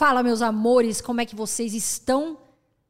Fala, meus amores, como é que vocês estão?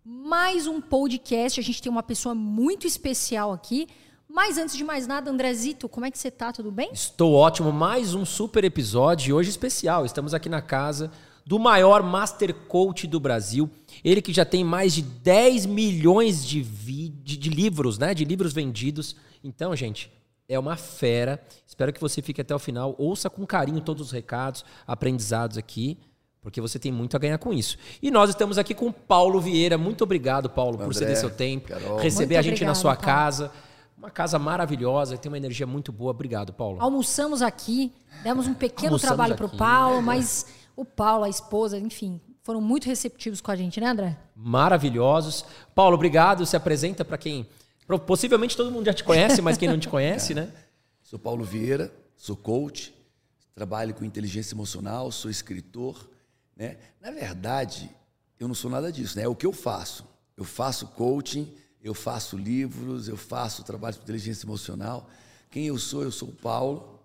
Mais um podcast. A gente tem uma pessoa muito especial aqui. Mas antes de mais nada, Andrezito, como é que você tá? Tudo bem? Estou ótimo. Mais um super episódio hoje especial. Estamos aqui na casa do maior Master Coach do Brasil. Ele que já tem mais de 10 milhões de, de, de livros, né? De livros vendidos. Então, gente, é uma fera. Espero que você fique até o final. Ouça com carinho todos os recados, aprendizados aqui, porque você tem muito a ganhar com isso. E nós estamos aqui com o Paulo Vieira. Muito obrigado, Paulo, André, por ceder seu tempo, Carol. receber muito a gente obrigado, na sua Paulo. casa. Uma casa maravilhosa, tem uma energia muito boa. Obrigado, Paulo. Almoçamos aqui, demos um pequeno Almoçamos trabalho para o Paulo, mas o Paulo, a esposa, enfim, foram muito receptivos com a gente, né, André? Maravilhosos. Paulo, obrigado. Se apresenta para quem. Possivelmente todo mundo já te conhece, mas quem não te conhece, né? Sou Paulo Vieira, sou coach, trabalho com inteligência emocional, sou escritor. Né? Na verdade, eu não sou nada disso, né? É o que eu faço. Eu faço coaching eu faço livros, eu faço trabalho de inteligência emocional. Quem eu sou? Eu sou o Paulo,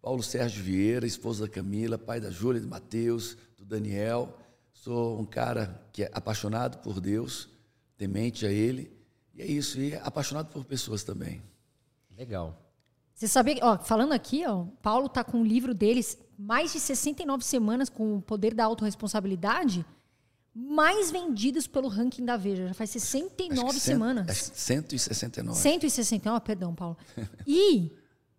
Paulo Sérgio Vieira, esposa da Camila, pai da Júlia, do Mateus, do Daniel. Sou um cara que é apaixonado por Deus, temente a Ele. E é isso, e apaixonado por pessoas também. Legal. Você sabia, ó, falando aqui, ó, Paulo está com o livro deles, mais de 69 semanas com o poder da autorresponsabilidade mais vendidos pelo ranking da Veja. Já faz 69 cento, semanas. Acho 169. 169, perdão, Paulo. E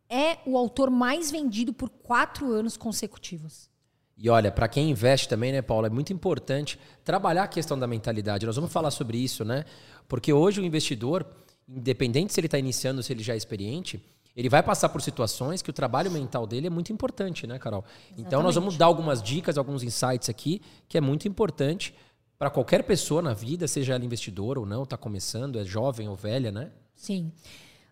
é o autor mais vendido por quatro anos consecutivos. E olha, para quem investe também, né, Paulo, é muito importante trabalhar a questão da mentalidade. Nós vamos falar sobre isso, né? Porque hoje o investidor, independente se ele está iniciando ou se ele já é experiente, ele vai passar por situações que o trabalho mental dele é muito importante, né, Carol? Exatamente. Então nós vamos dar algumas dicas, alguns insights aqui que é muito importante para qualquer pessoa na vida, seja ela investidor ou não, está começando, é jovem ou velha, né? Sim.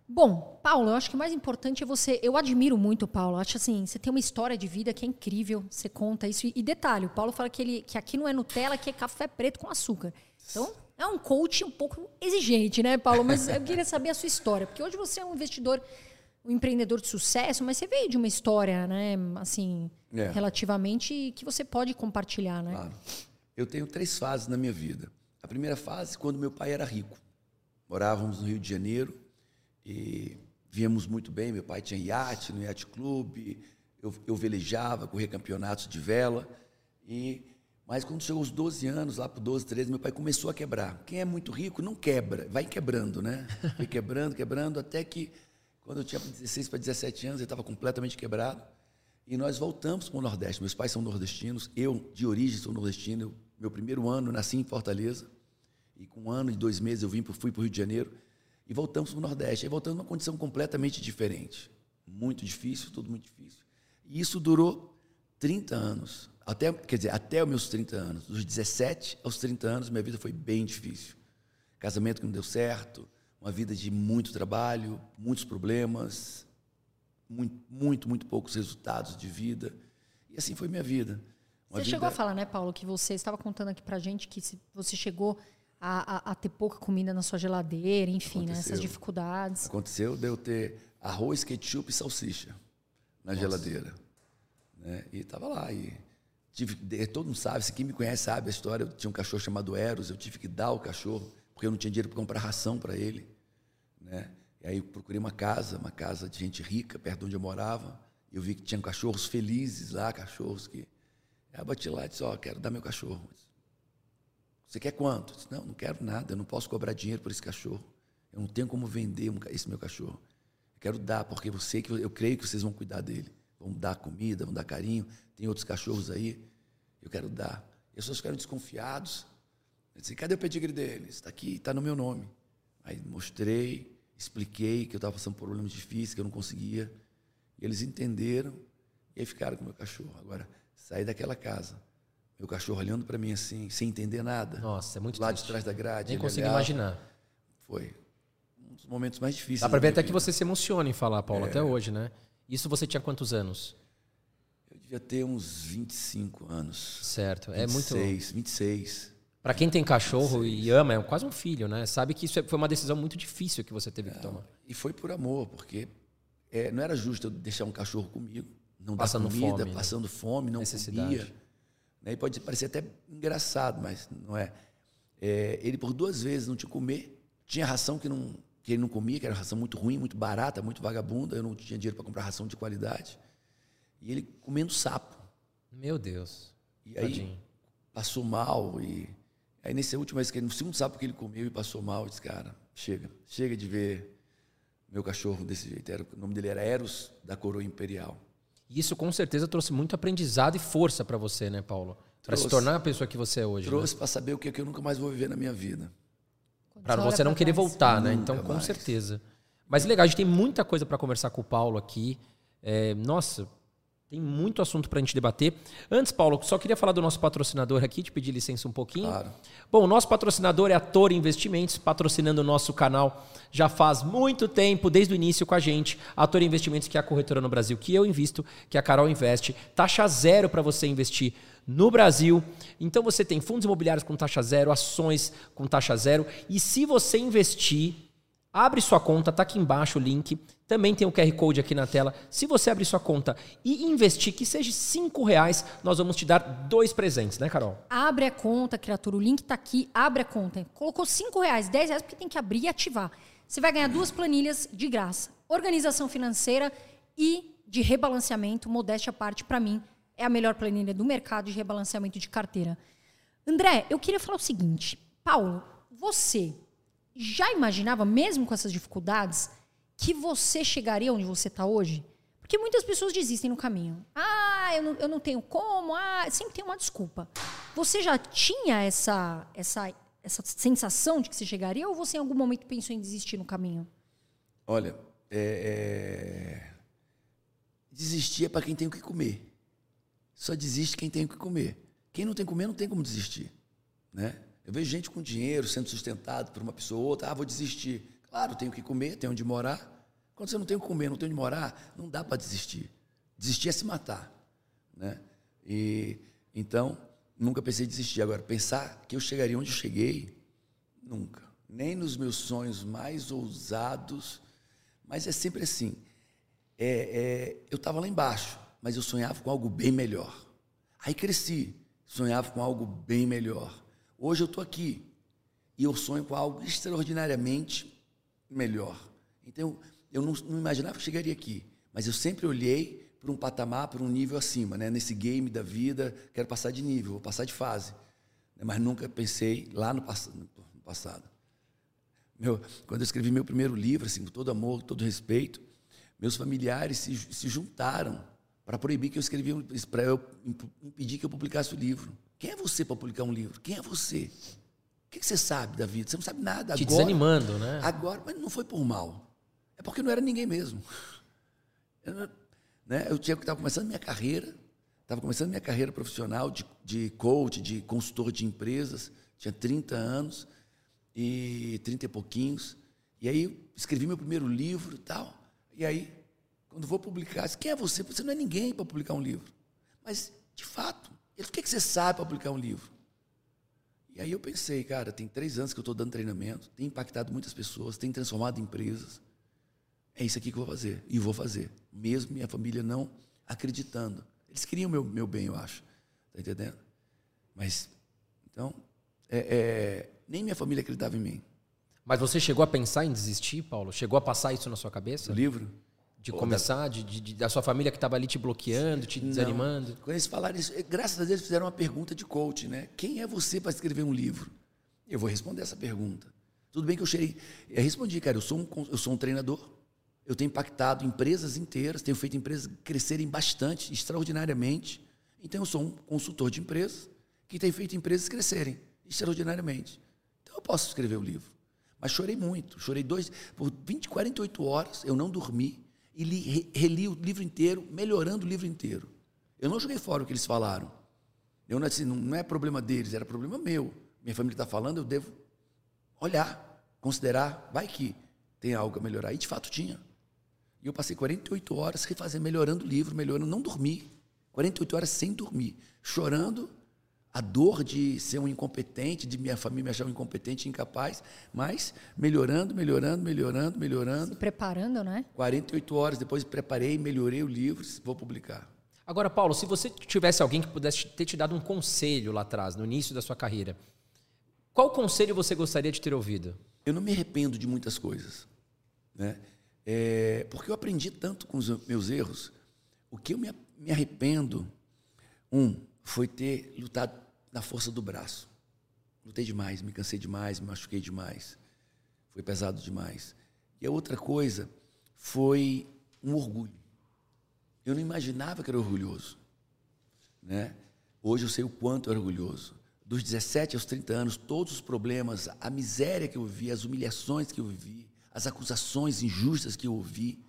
Bom, Paulo, eu acho que o mais importante é você. Eu admiro muito o Paulo. Acho assim, você tem uma história de vida que é incrível. Você conta isso. E detalhe, o Paulo fala que, ele, que aqui não é Nutella, que é café preto com açúcar. Então, é um coach um pouco exigente, né, Paulo? Mas eu queria saber a sua história. Porque hoje você é um investidor, um empreendedor de sucesso, mas você veio de uma história, né, assim, é. relativamente que você pode compartilhar, né? Claro. Eu tenho três fases na minha vida. A primeira fase, quando meu pai era rico. Morávamos no Rio de Janeiro e víamos muito bem. Meu pai tinha iate no iate clube, eu, eu velejava, corria campeonatos de vela. E mas quando chegou os 12 anos, lá para 12, 13, meu pai começou a quebrar. Quem é muito rico não quebra, vai quebrando, né? Foi quebrando, quebrando, até que quando eu tinha 16 para 17 anos, ele estava completamente quebrado. E nós voltamos para o Nordeste. Meus pais são nordestinos, eu, de origem, sou nordestino. Meu primeiro ano, nasci em Fortaleza. E com um ano e dois meses eu vim, fui para o Rio de Janeiro. E voltamos para o Nordeste. Aí voltamos numa condição completamente diferente. Muito difícil, tudo muito difícil. E isso durou 30 anos. Até, quer dizer, até os meus 30 anos. Dos 17 aos 30 anos, minha vida foi bem difícil. Casamento que não deu certo, uma vida de muito trabalho, muitos problemas, muito, muito, muito poucos resultados de vida. E assim foi minha vida. Uma você vida... chegou a falar, né, Paulo, que você estava contando aqui pra gente que você chegou a, a, a ter pouca comida na sua geladeira, enfim, né, essas dificuldades. Aconteceu de eu ter arroz, ketchup e salsicha na Nossa. geladeira. Né? E estava lá. E tive, todo mundo sabe, se quem me conhece sabe a história. Eu tinha um cachorro chamado Eros, eu tive que dar o cachorro, porque eu não tinha dinheiro para comprar ração para ele. Né? E aí procurei uma casa, uma casa de gente rica, perto de onde eu morava. Eu vi que tinha cachorros felizes lá, cachorros que. Aí eu bati lá e disse: Ó, oh, quero dar meu cachorro. Você quer quanto? Eu disse, não, não quero nada, eu não posso cobrar dinheiro por esse cachorro. Eu não tenho como vender esse meu cachorro. Eu quero dar, porque eu sei que eu creio que vocês vão cuidar dele. Vão dar comida, vão dar carinho. Tem outros cachorros aí. Eu quero dar. E as pessoas ficaram desconfiados. Eu disse, cadê o pedigree deles? Está aqui, está no meu nome. Aí mostrei, expliquei que eu estava passando por problemas difíceis, que eu não conseguia. E eles entenderam e aí ficaram com o meu cachorro. Agora, saí daquela casa, meu cachorro olhando para mim assim, sem entender nada. Nossa, é muito Lá triste. de trás da grade. Nem consigo olhava. imaginar. Foi um dos momentos mais difíceis. Dá para ver até vida. que você se emociona em falar, Paulo, é. até hoje, né? Isso você tinha quantos anos? Eu devia ter uns 25 anos. Certo, 26, é muito. 26, 26. Para quem tem cachorro e ama, é quase um filho, né? Sabe que isso é, foi uma decisão muito difícil que você teve que é, tomar. E foi por amor, porque é, não era justo eu deixar um cachorro comigo, não passando dar comida, fome, né? passando né? fome, não Necessidade. comia. Né? E pode parecer até engraçado, mas não é. é. Ele por duas vezes não tinha comer, tinha ração que, não, que ele não comia, que era ração muito ruim, muito barata, muito vagabunda. Eu não tinha dinheiro para comprar ração de qualidade. E ele comendo sapo. Meu Deus. E aí Tadinho. passou mal e aí nesse último vez que ele, no segundo sapo que ele comeu e passou mal, eu disse, cara, chega, chega de ver meu cachorro desse jeito. Era, o nome dele era Eros da Coroa Imperial. E isso com certeza trouxe muito aprendizado e força para você, né, Paulo? Para se tornar a pessoa que você é hoje. Trouxe né? para saber o que, é que eu nunca mais vou viver na minha vida. Para você não querer voltar, né? Então, com mais. certeza. Mas legal, a gente tem muita coisa para conversar com o Paulo aqui. É, nossa, tem muito assunto para a gente debater. Antes, Paulo, só queria falar do nosso patrocinador aqui, te pedir licença um pouquinho. Claro. Bom, o nosso patrocinador é a Toro Investimentos, patrocinando o nosso canal já faz muito tempo, desde o início com a gente. A Toro Investimentos, que é a corretora no Brasil que eu invisto, que a Carol investe. Taxa zero para você investir no Brasil. Então você tem fundos imobiliários com taxa zero, ações com taxa zero. E se você investir Abre sua conta, tá aqui embaixo o link. Também tem o QR Code aqui na tela. Se você abrir sua conta e investir, que seja cinco reais, nós vamos te dar dois presentes, né, Carol? Abre a conta, criatura. O link tá aqui. Abre a conta. Colocou cinco reais, dez reais, porque tem que abrir e ativar. Você vai ganhar duas planilhas de graça. Organização financeira e de rebalanceamento. Modéstia à parte, para mim, é a melhor planilha do mercado de rebalanceamento de carteira. André, eu queria falar o seguinte. Paulo, você já imaginava, mesmo com essas dificuldades, que você chegaria onde você está hoje? Porque muitas pessoas desistem no caminho. Ah, eu não, eu não tenho como, ah, sempre tem uma desculpa. Você já tinha essa, essa, essa sensação de que você chegaria ou você em algum momento pensou em desistir no caminho? Olha, é, é... desistir é para quem tem o que comer. Só desiste quem tem o que comer. Quem não tem comer não tem como desistir. Né? Eu vejo gente com dinheiro sendo sustentado por uma pessoa ou outra, ah, vou desistir. Claro, tenho que comer, tenho onde morar. Quando você não tem o que comer, não tem onde morar, não dá para desistir. Desistir é se matar, né? E então, nunca pensei em desistir. Agora, pensar que eu chegaria onde eu cheguei, nunca. Nem nos meus sonhos mais ousados, mas é sempre assim. É, é, eu estava lá embaixo, mas eu sonhava com algo bem melhor. Aí cresci, sonhava com algo bem melhor. Hoje eu estou aqui e eu sonho com algo extraordinariamente melhor. Então, eu não, não imaginava que chegaria aqui, mas eu sempre olhei para um patamar, para um nível acima, né? Nesse game da vida, quero passar de nível, vou passar de fase. Mas nunca pensei lá no, pass no passado. Meu, quando eu escrevi meu primeiro livro, assim, com todo amor, todo respeito, meus familiares se, se juntaram para proibir que eu escrevia, para eu impedir que eu publicasse o livro. Quem é você para publicar um livro? Quem é você? O que você sabe da vida? Você não sabe nada. Te agora, desanimando, né? Agora, mas não foi por mal. É porque não era ninguém mesmo. Eu, né, eu tinha estava começando minha carreira, estava começando minha carreira profissional de, de coach, de consultor de empresas. Tinha 30 anos e 30 e pouquinhos. E aí escrevi meu primeiro livro e tal. E aí, quando vou publicar, quem é você? Você não é ninguém para publicar um livro. Mas, de fato, ele, o que, que você sabe para publicar um livro? E aí eu pensei, cara, tem três anos que eu estou dando treinamento, tem impactado muitas pessoas, tem transformado empresas. É isso aqui que eu vou fazer. E vou fazer. Mesmo minha família não acreditando. Eles queriam meu, meu bem, eu acho. Está entendendo? Mas, então, é, é, nem minha família acreditava em mim. Mas você chegou a pensar em desistir, Paulo? Chegou a passar isso na sua cabeça? O livro? De começar, de, de, da sua família que estava ali te bloqueando, te desanimando? Não. Quando eles falaram isso, graças a Deus fizeram uma pergunta de coach, né? Quem é você para escrever um livro? Eu vou responder essa pergunta. Tudo bem que eu cheguei. Eu respondi, cara, eu sou um, eu sou um treinador. Eu tenho impactado empresas inteiras, tenho feito empresas crescerem bastante, extraordinariamente. Então eu sou um consultor de empresas que tem feito empresas crescerem extraordinariamente. Então eu posso escrever o um livro. Mas chorei muito, chorei dois, por 20, 48 horas, eu não dormi e li, reli o livro inteiro, melhorando o livro inteiro. Eu não joguei fora o que eles falaram. Eu não, assim, não é problema deles, era problema meu. Minha família está falando, eu devo olhar, considerar, vai que tem algo a melhorar. E de fato tinha. E eu passei 48 horas refazendo, melhorando o livro, melhorando, não dormi. 48 horas sem dormir, chorando a dor de ser um incompetente, de minha família me achar um incompetente, incapaz, mas melhorando, melhorando, melhorando, melhorando. Se preparando, né? 48 horas depois preparei, melhorei o livro, vou publicar. Agora, Paulo, se você tivesse alguém que pudesse ter te dado um conselho lá atrás, no início da sua carreira, qual conselho você gostaria de ter ouvido? Eu não me arrependo de muitas coisas, né? É, porque eu aprendi tanto com os meus erros. O que eu me, me arrependo, um, foi ter lutado na força do braço. Lutei demais, me cansei demais, me machuquei demais. Foi pesado demais. E a outra coisa foi um orgulho. Eu não imaginava que era orgulhoso. Né? Hoje eu sei o quanto é orgulhoso. Dos 17 aos 30 anos, todos os problemas, a miséria que eu vivi, as humilhações que eu vivi, as acusações injustas que eu ouvi,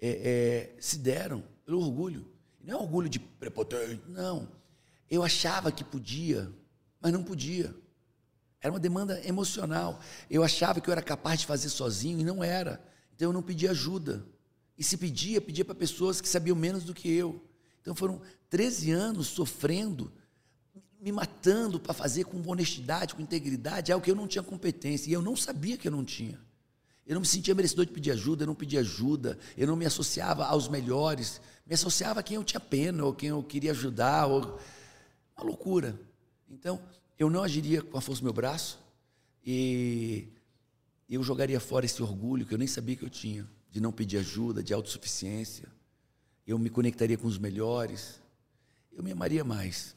é, é, se deram pelo orgulho. Não é orgulho de prepotente, não. Eu achava que podia, mas não podia. Era uma demanda emocional. Eu achava que eu era capaz de fazer sozinho e não era. Então eu não pedia ajuda. E se pedia, pedia para pessoas que sabiam menos do que eu. Então foram 13 anos sofrendo, me matando para fazer com honestidade, com integridade, algo que eu não tinha competência. E eu não sabia que eu não tinha. Eu não me sentia merecedor de pedir ajuda, eu não pedia ajuda, eu não me associava aos melhores, me associava a quem eu tinha pena, ou quem eu queria ajudar. Ou... Uma loucura. Então, eu não agiria com a força do meu braço e eu jogaria fora esse orgulho que eu nem sabia que eu tinha de não pedir ajuda, de autossuficiência. Eu me conectaria com os melhores. Eu me amaria mais.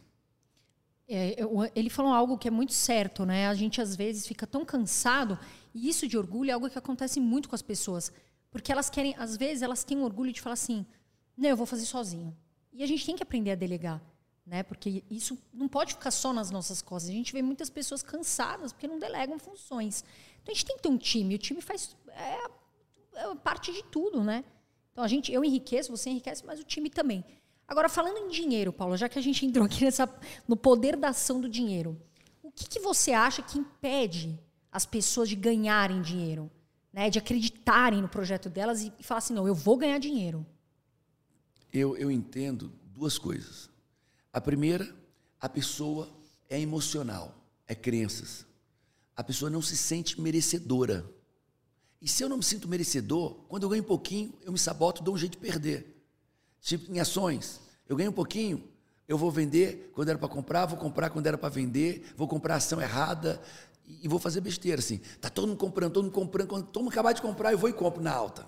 É, eu, ele falou algo que é muito certo, né? A gente às vezes fica tão cansado e isso de orgulho é algo que acontece muito com as pessoas, porque elas querem, às vezes elas têm orgulho de falar assim, não, eu vou fazer sozinho. E a gente tem que aprender a delegar, né? Porque isso não pode ficar só nas nossas costas. A gente vê muitas pessoas cansadas porque não delegam funções. Então a gente tem que ter um time. O time faz é, é parte de tudo, né? Então a gente, eu enriqueço, você enriquece, mas o time também. Agora falando em dinheiro, Paulo, já que a gente entrou aqui nessa, no poder da ação do dinheiro, o que, que você acha que impede as pessoas de ganharem dinheiro, né? De acreditarem no projeto delas e, e falar assim, não, eu vou ganhar dinheiro. Eu, eu entendo duas coisas. A primeira, a pessoa é emocional, é crenças. A pessoa não se sente merecedora. E se eu não me sinto merecedor, quando eu ganho um pouquinho, eu me saboto, dou um jeito de perder. Tipo, em ações, eu ganho um pouquinho, eu vou vender quando era para comprar, vou comprar quando era para vender, vou comprar ação errada e vou fazer besteira assim. Tá todo mundo comprando, todo mundo comprando, quando todo mundo acabar de comprar, eu vou e compro na alta.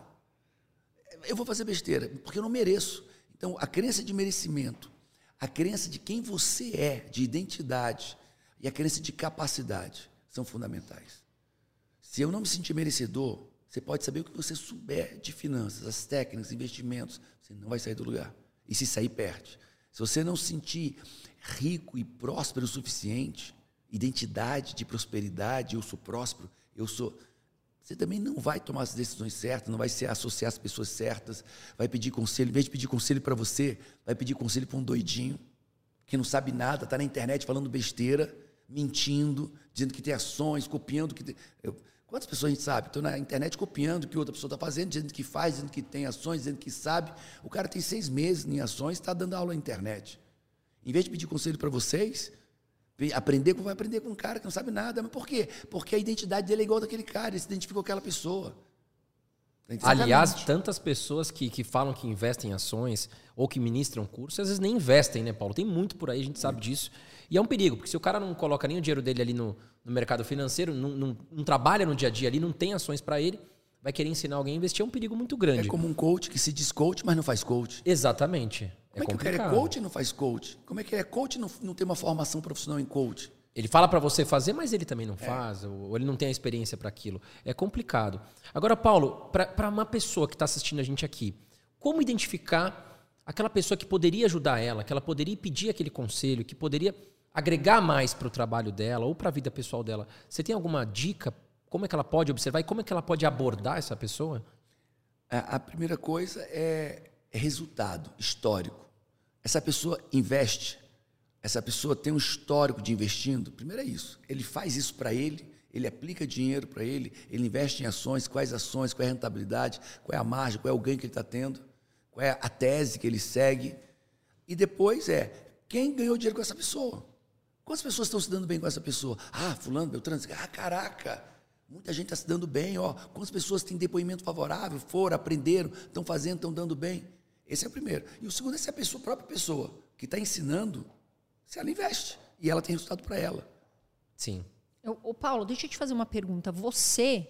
Eu vou fazer besteira, porque eu não mereço. Então, a crença de merecimento, a crença de quem você é, de identidade, e a crença de capacidade são fundamentais. Se eu não me sentir merecedor, você pode saber o que você souber de finanças, as técnicas, investimentos, você não vai sair do lugar. E se sair, perde. Se você não se sentir rico e próspero o suficiente, identidade de prosperidade, eu sou próspero, eu sou. Você também não vai tomar as decisões certas, não vai se associar às pessoas certas, vai pedir conselho, em vez de pedir conselho para você, vai pedir conselho para um doidinho que não sabe nada, está na internet falando besteira, mentindo, dizendo que tem ações, copiando que tem. Quantas pessoas a gente sabe? Estão na internet copiando o que outra pessoa está fazendo, dizendo que faz, dizendo que tem ações, dizendo que sabe. O cara tem seis meses em ações está dando aula na internet. Em vez de pedir conselho para vocês, aprender, vai aprender com um cara que não sabe nada. Mas por quê? Porque a identidade dele é igual daquele cara, ele se identificou com aquela pessoa. Aliás, tantas pessoas que, que falam que investem em ações ou que ministram cursos, às vezes nem investem, né, Paulo? Tem muito por aí, a gente sabe disso. E é um perigo, porque se o cara não coloca nem o dinheiro dele ali no, no mercado financeiro, não, não, não, trabalha no dia a dia ali, não tem ações para ele, vai querer ensinar alguém a investir, é um perigo muito grande. É como um coach que se diz coach, mas não faz coach. Exatamente. Como é, é que o cara é coach e não faz coach? Como é que ele é coach e não, não tem uma formação profissional em coach? Ele fala para você fazer, mas ele também não é. faz, ou ele não tem a experiência para aquilo. É complicado. Agora, Paulo, para uma pessoa que está assistindo a gente aqui, como identificar aquela pessoa que poderia ajudar ela, que ela poderia pedir aquele conselho, que poderia agregar mais para o trabalho dela ou para a vida pessoal dela? Você tem alguma dica? Como é que ela pode observar e como é que ela pode abordar essa pessoa? A, primeira coisa é, é resultado histórico. Essa pessoa investe essa pessoa tem um histórico de investindo, primeiro é isso. Ele faz isso para ele, ele aplica dinheiro para ele, ele investe em ações, quais ações, qual é a rentabilidade, qual é a margem, qual é o ganho que ele está tendo, qual é a tese que ele segue. E depois é quem ganhou dinheiro com essa pessoa. Quantas pessoas estão se dando bem com essa pessoa? Ah, fulano, Beltrano, ah, caraca, muita gente está se dando bem, ó. Quantas pessoas têm depoimento favorável, foram, aprenderam, estão fazendo, estão dando bem. Esse é o primeiro. E o segundo é se a pessoa, a própria pessoa que está ensinando, se ela investe e ela tem resultado para ela. Sim. Ô, Paulo, deixa eu te fazer uma pergunta. Você.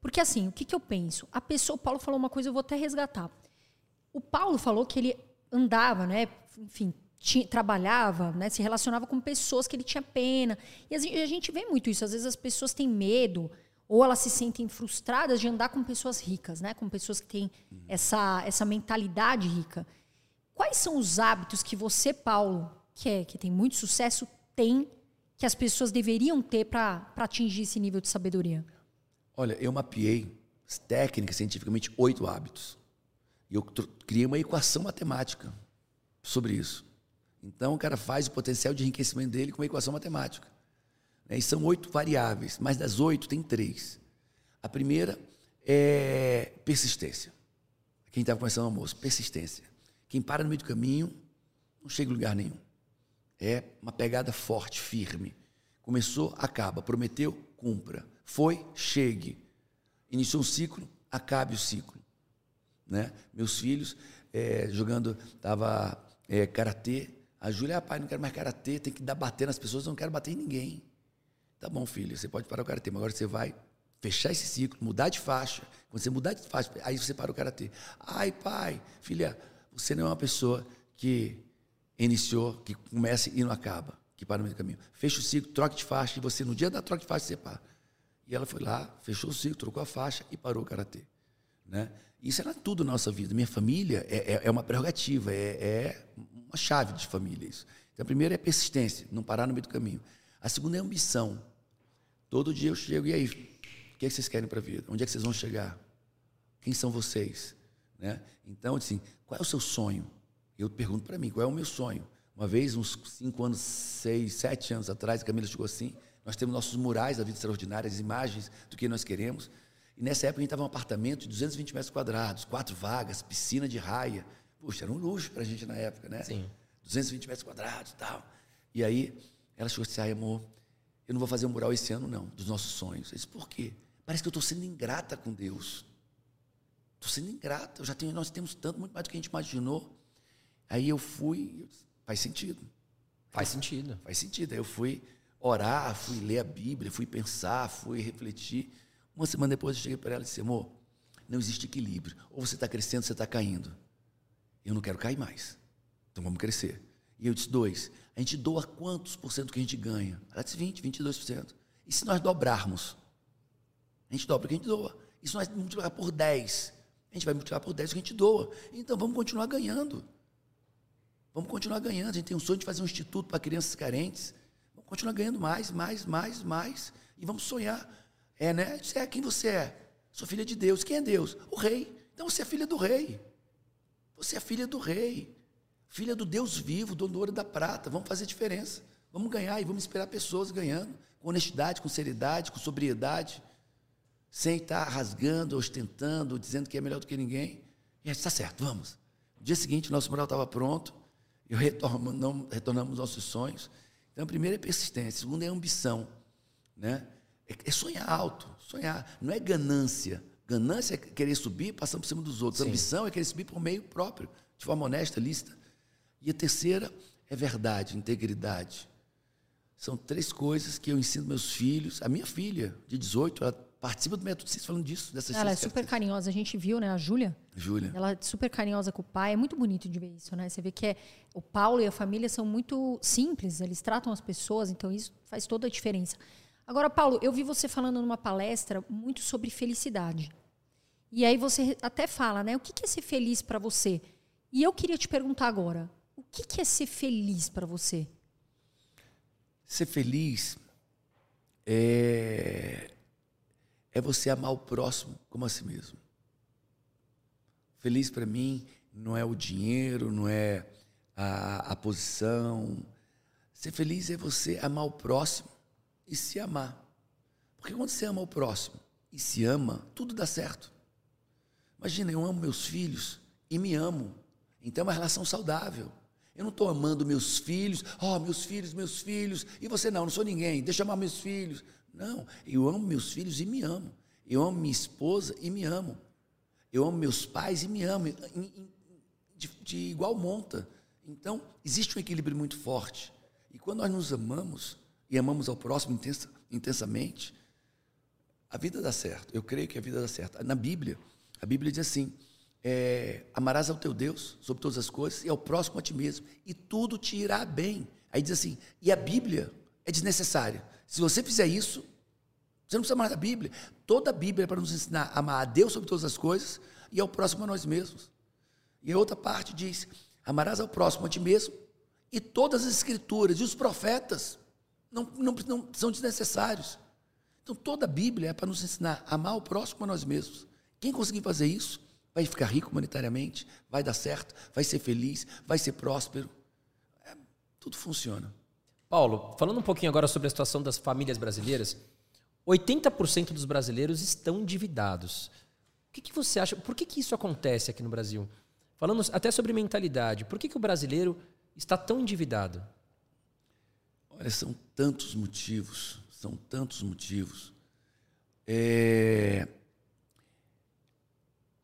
Porque assim, o que, que eu penso? A pessoa, o Paulo falou uma coisa, eu vou até resgatar. O Paulo falou que ele andava, né? Enfim, tinha, trabalhava, né? Se relacionava com pessoas que ele tinha pena. E a gente vê muito isso. Às vezes as pessoas têm medo ou elas se sentem frustradas de andar com pessoas ricas, né? Com pessoas que têm essa, essa mentalidade rica. Quais são os hábitos que você, Paulo, que, é, que tem muito sucesso, tem que as pessoas deveriam ter para atingir esse nível de sabedoria? Olha, eu mapeei técnica, cientificamente, oito hábitos. E eu criei uma equação matemática sobre isso. Então, o cara faz o potencial de enriquecimento dele com uma equação matemática. Né? E são oito variáveis, mas das oito tem três. A primeira é persistência. Quem estava começando o almoço, persistência. Quem para no meio do caminho não chega em lugar nenhum. É uma pegada forte, firme. Começou, acaba. Prometeu, cumpra. Foi, chegue. Iniciou um ciclo, acabe o ciclo. Né? Meus filhos é, jogando, tava é, karatê. A Júlia, ah, pai, não quero mais karatê, tem que dar bater nas pessoas, não quero bater em ninguém. Tá bom, filho, você pode parar o karatê, mas agora você vai fechar esse ciclo, mudar de faixa. Quando você mudar de faixa, aí você para o karatê. Ai, pai, filha, você não é uma pessoa que iniciou, que começa e não acaba, que para no meio do caminho. Fecha o ciclo, troca de faixa, e você, no dia da troca de faixa, você para. E ela foi lá, fechou o ciclo, trocou a faixa e parou o karatê. Né? Isso era tudo na nossa vida. Minha família é, é, é uma prerrogativa, é, é, uma chave de família isso. Então, a primeira é persistência, não parar no meio do caminho. A segunda é ambição. Todo dia eu chego, e aí? O que, é que vocês querem para a vida? Onde é que vocês vão chegar? Quem são vocês? Né? Então, assim, qual é o seu sonho? Eu pergunto para mim, qual é o meu sonho? Uma vez, uns cinco anos, seis, sete anos atrás, a Camila chegou assim, nós temos nossos murais da vida extraordinária, as imagens do que nós queremos. E nessa época a gente estava em um apartamento de 220 metros quadrados, quatro vagas, piscina de raia. Puxa, era um luxo para a gente na época, né? Sim. 220 metros quadrados e tal. E aí ela chegou assim, ai amor, eu não vou fazer um mural esse ano não, dos nossos sonhos. Eu disse, por quê? Parece que eu estou sendo ingrata com Deus. Estou sendo ingrata, eu já tenho, nós temos tanto, muito mais do que a gente imaginou. Aí eu fui, eu disse, faz sentido. Faz sentido. Faz sentido. Aí eu fui orar, fui ler a Bíblia, fui pensar, fui refletir. Uma semana depois eu cheguei para ela e disse, amor, não existe equilíbrio. Ou você está crescendo, ou você está caindo. Eu não quero cair mais. Então vamos crescer. E eu disse, dois, a gente doa quantos por cento que a gente ganha? Ela disse 20, 22%. E se nós dobrarmos? A gente dobra o que a gente doa. E se nós multiplicar por 10? A gente vai multiplicar por 10 o que a gente doa. Então vamos continuar ganhando. Vamos continuar ganhando. A gente tem um sonho de fazer um instituto para crianças carentes. Vamos continuar ganhando mais, mais, mais, mais. E vamos sonhar. É, né? Você é quem você é. Sou filha de Deus. Quem é Deus? O rei. Então você é filha do rei. Você é filha do rei. Filha do Deus vivo, do ouro da prata. Vamos fazer diferença. Vamos ganhar e vamos esperar pessoas ganhando. Com honestidade, com seriedade, com sobriedade. Sem estar rasgando, ostentando, dizendo que é melhor do que ninguém. E está certo, vamos. No dia seguinte, nosso mural estava pronto. E retornamos, retornamos nossos sonhos. Então, a primeira é persistência, a segunda é ambição. Né? É, é sonhar alto, sonhar. Não é ganância. Ganância é querer subir passando por cima dos outros. Ambição é querer subir por meio próprio, de forma honesta, lícita. E a terceira é verdade, integridade. São três coisas que eu ensino meus filhos. A minha filha, de 18, ela participa do método CIS falando disso, dessas Ela é super carinhosa, a gente viu, né, a Júlia? Júlia. Ela é super carinhosa com o pai, é muito bonito de ver isso, né? Você vê que é, o Paulo e a família são muito simples, eles tratam as pessoas, então isso faz toda a diferença. Agora, Paulo, eu vi você falando numa palestra muito sobre felicidade. E aí você até fala, né? O que é ser feliz para você? E eu queria te perguntar agora, o que é ser feliz para você? Ser feliz é é você amar o próximo como a si mesmo. Feliz para mim não é o dinheiro, não é a, a posição. Ser feliz é você amar o próximo e se amar. Porque quando você ama o próximo e se ama, tudo dá certo. Imagina, eu amo meus filhos e me amo. Então é uma relação saudável. Eu não estou amando meus filhos, oh, meus filhos, meus filhos, e você não, não sou ninguém, deixa eu amar meus filhos. Não, eu amo meus filhos e me amo. Eu amo minha esposa e me amo. Eu amo meus pais e me amo. de, de igual monta. Então, existe um equilíbrio muito forte. E quando nós nos amamos, e amamos ao próximo intensa, intensamente, a vida dá certo. Eu creio que a vida dá certo. Na Bíblia, a Bíblia diz assim: é, amarás ao teu Deus sobre todas as coisas e ao próximo a ti mesmo, e tudo te irá bem. Aí diz assim: e a Bíblia é desnecessária. Se você fizer isso, você não precisa mais da Bíblia. Toda a Bíblia é para nos ensinar a amar a Deus sobre todas as coisas e ao próximo a nós mesmos. E a outra parte diz: amarás ao próximo a ti mesmo. E todas as escrituras e os profetas não, não, não são desnecessários. Então toda a Bíblia é para nos ensinar a amar o próximo a nós mesmos. Quem conseguir fazer isso vai ficar rico monetariamente, vai dar certo, vai ser feliz, vai ser próspero. É, tudo funciona. Paulo, falando um pouquinho agora sobre a situação das famílias brasileiras, 80% dos brasileiros estão endividados. O que, que, você acha? Por que, que isso acontece aqui no Brasil? Falando até sobre mentalidade, por que, que o brasileiro está tão endividado? Olha, são tantos motivos, são tantos motivos. É...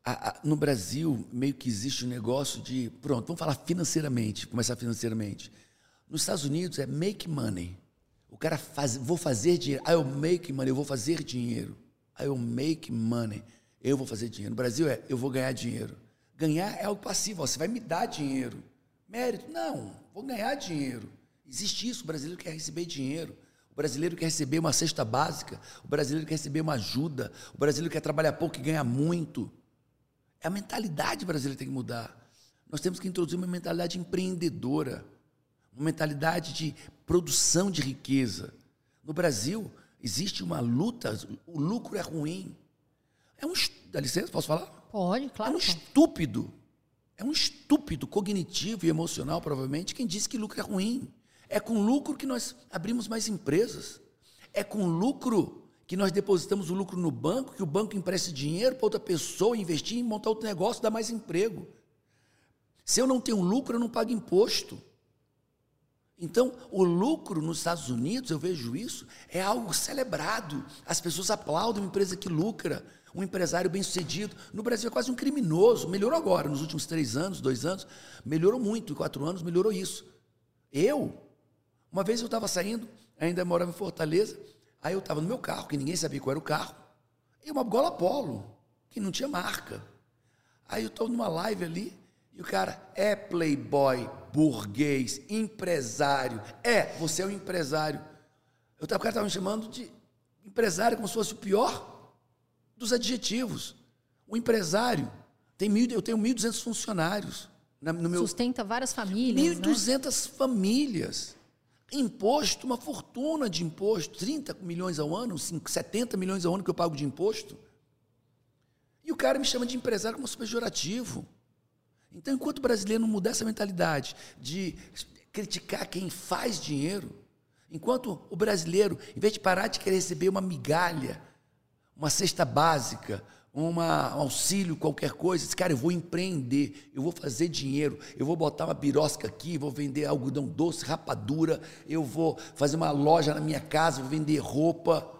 A, a, no Brasil, meio que existe um negócio de. Pronto, vamos falar financeiramente, começar financeiramente. Nos Estados Unidos é make money. O cara faz, vou fazer dinheiro. I will make money, eu vou fazer dinheiro. I will make money. Eu vou fazer dinheiro. No Brasil é eu vou ganhar dinheiro. Ganhar é algo passivo, você vai me dar dinheiro. Mérito? Não, vou ganhar dinheiro. Existe isso, o brasileiro quer receber dinheiro. O brasileiro quer receber uma cesta básica. O brasileiro quer receber uma ajuda. O brasileiro quer trabalhar pouco e ganhar muito. É a mentalidade brasileira que tem que mudar. Nós temos que introduzir uma mentalidade empreendedora, uma mentalidade de produção de riqueza. No Brasil, existe uma luta, o lucro é ruim. É um. Dá licença, posso falar? Pode, claro. É um estúpido. É um estúpido cognitivo e emocional, provavelmente, quem disse que lucro é ruim. É com lucro que nós abrimos mais empresas. É com lucro que nós depositamos o lucro no banco, que o banco empresta dinheiro para outra pessoa investir em montar outro negócio, dar mais emprego. Se eu não tenho lucro, eu não pago imposto. Então, o lucro nos Estados Unidos, eu vejo isso, é algo celebrado. As pessoas aplaudem uma empresa que lucra, um empresário bem-sucedido. No Brasil é quase um criminoso. Melhorou agora, nos últimos três anos, dois anos, melhorou muito. Em quatro anos, melhorou isso. Eu, uma vez eu estava saindo, ainda morava em Fortaleza, aí eu estava no meu carro, que ninguém sabia qual era o carro, e uma gola polo, que não tinha marca. Aí eu estou numa live ali, e o cara é playboy, burguês, empresário. É, você é um empresário. Eu, o cara estava me chamando de empresário como se fosse o pior dos adjetivos. O empresário tem mil, eu tenho 1.200 funcionários. No meu, Sustenta várias famílias. 1.200 né? famílias. Imposto, uma fortuna de imposto. 30 milhões ao ano, 70 milhões ao ano que eu pago de imposto. E o cara me chama de empresário como pejorativo. Então, enquanto o brasileiro não mudar essa mentalidade de criticar quem faz dinheiro, enquanto o brasileiro, em vez de parar de querer receber uma migalha, uma cesta básica, um auxílio, qualquer coisa, esse cara, eu vou empreender, eu vou fazer dinheiro, eu vou botar uma birosca aqui, vou vender algodão doce, rapadura, eu vou fazer uma loja na minha casa, vou vender roupa.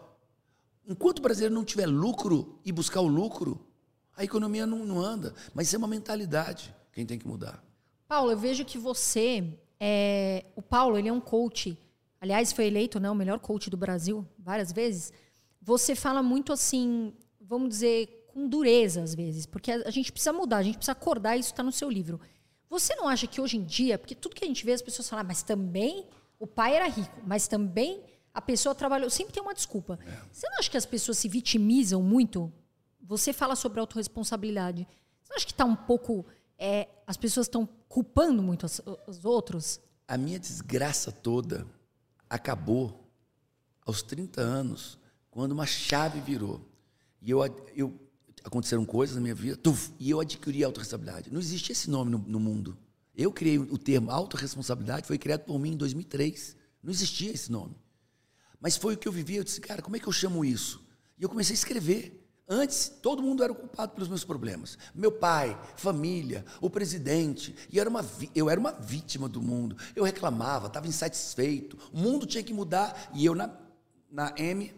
Enquanto o brasileiro não tiver lucro e buscar o lucro, a economia não, não anda. Mas isso é uma mentalidade. Quem tem que mudar? Paulo, eu vejo que você é... o Paulo, ele é um coach. Aliás, foi eleito, né, o melhor coach do Brasil várias vezes. Você fala muito assim, vamos dizer, com dureza às vezes, porque a gente precisa mudar, a gente precisa acordar, isso está no seu livro. Você não acha que hoje em dia, porque tudo que a gente vê as pessoas falam, ah, mas também o pai era rico, mas também a pessoa trabalhou, sempre tem uma desculpa. É. Você não acha que as pessoas se vitimizam muito? Você fala sobre autorresponsabilidade. Você não acha que está um pouco é, as pessoas estão culpando muito os, os outros? A minha desgraça toda acabou aos 30 anos, quando uma chave virou. E eu, eu aconteceram coisas na minha vida, tuf, e eu adquiri autorresponsabilidade. Não existia esse nome no, no mundo. Eu criei o termo autorresponsabilidade, foi criado por mim em 2003. Não existia esse nome. Mas foi o que eu vivi. Eu disse, cara, como é que eu chamo isso? E eu comecei a escrever. Antes, todo mundo era culpado pelos meus problemas. Meu pai, família, o presidente. E era uma, eu era uma vítima do mundo. Eu reclamava, estava insatisfeito. O mundo tinha que mudar. E eu, na, na M,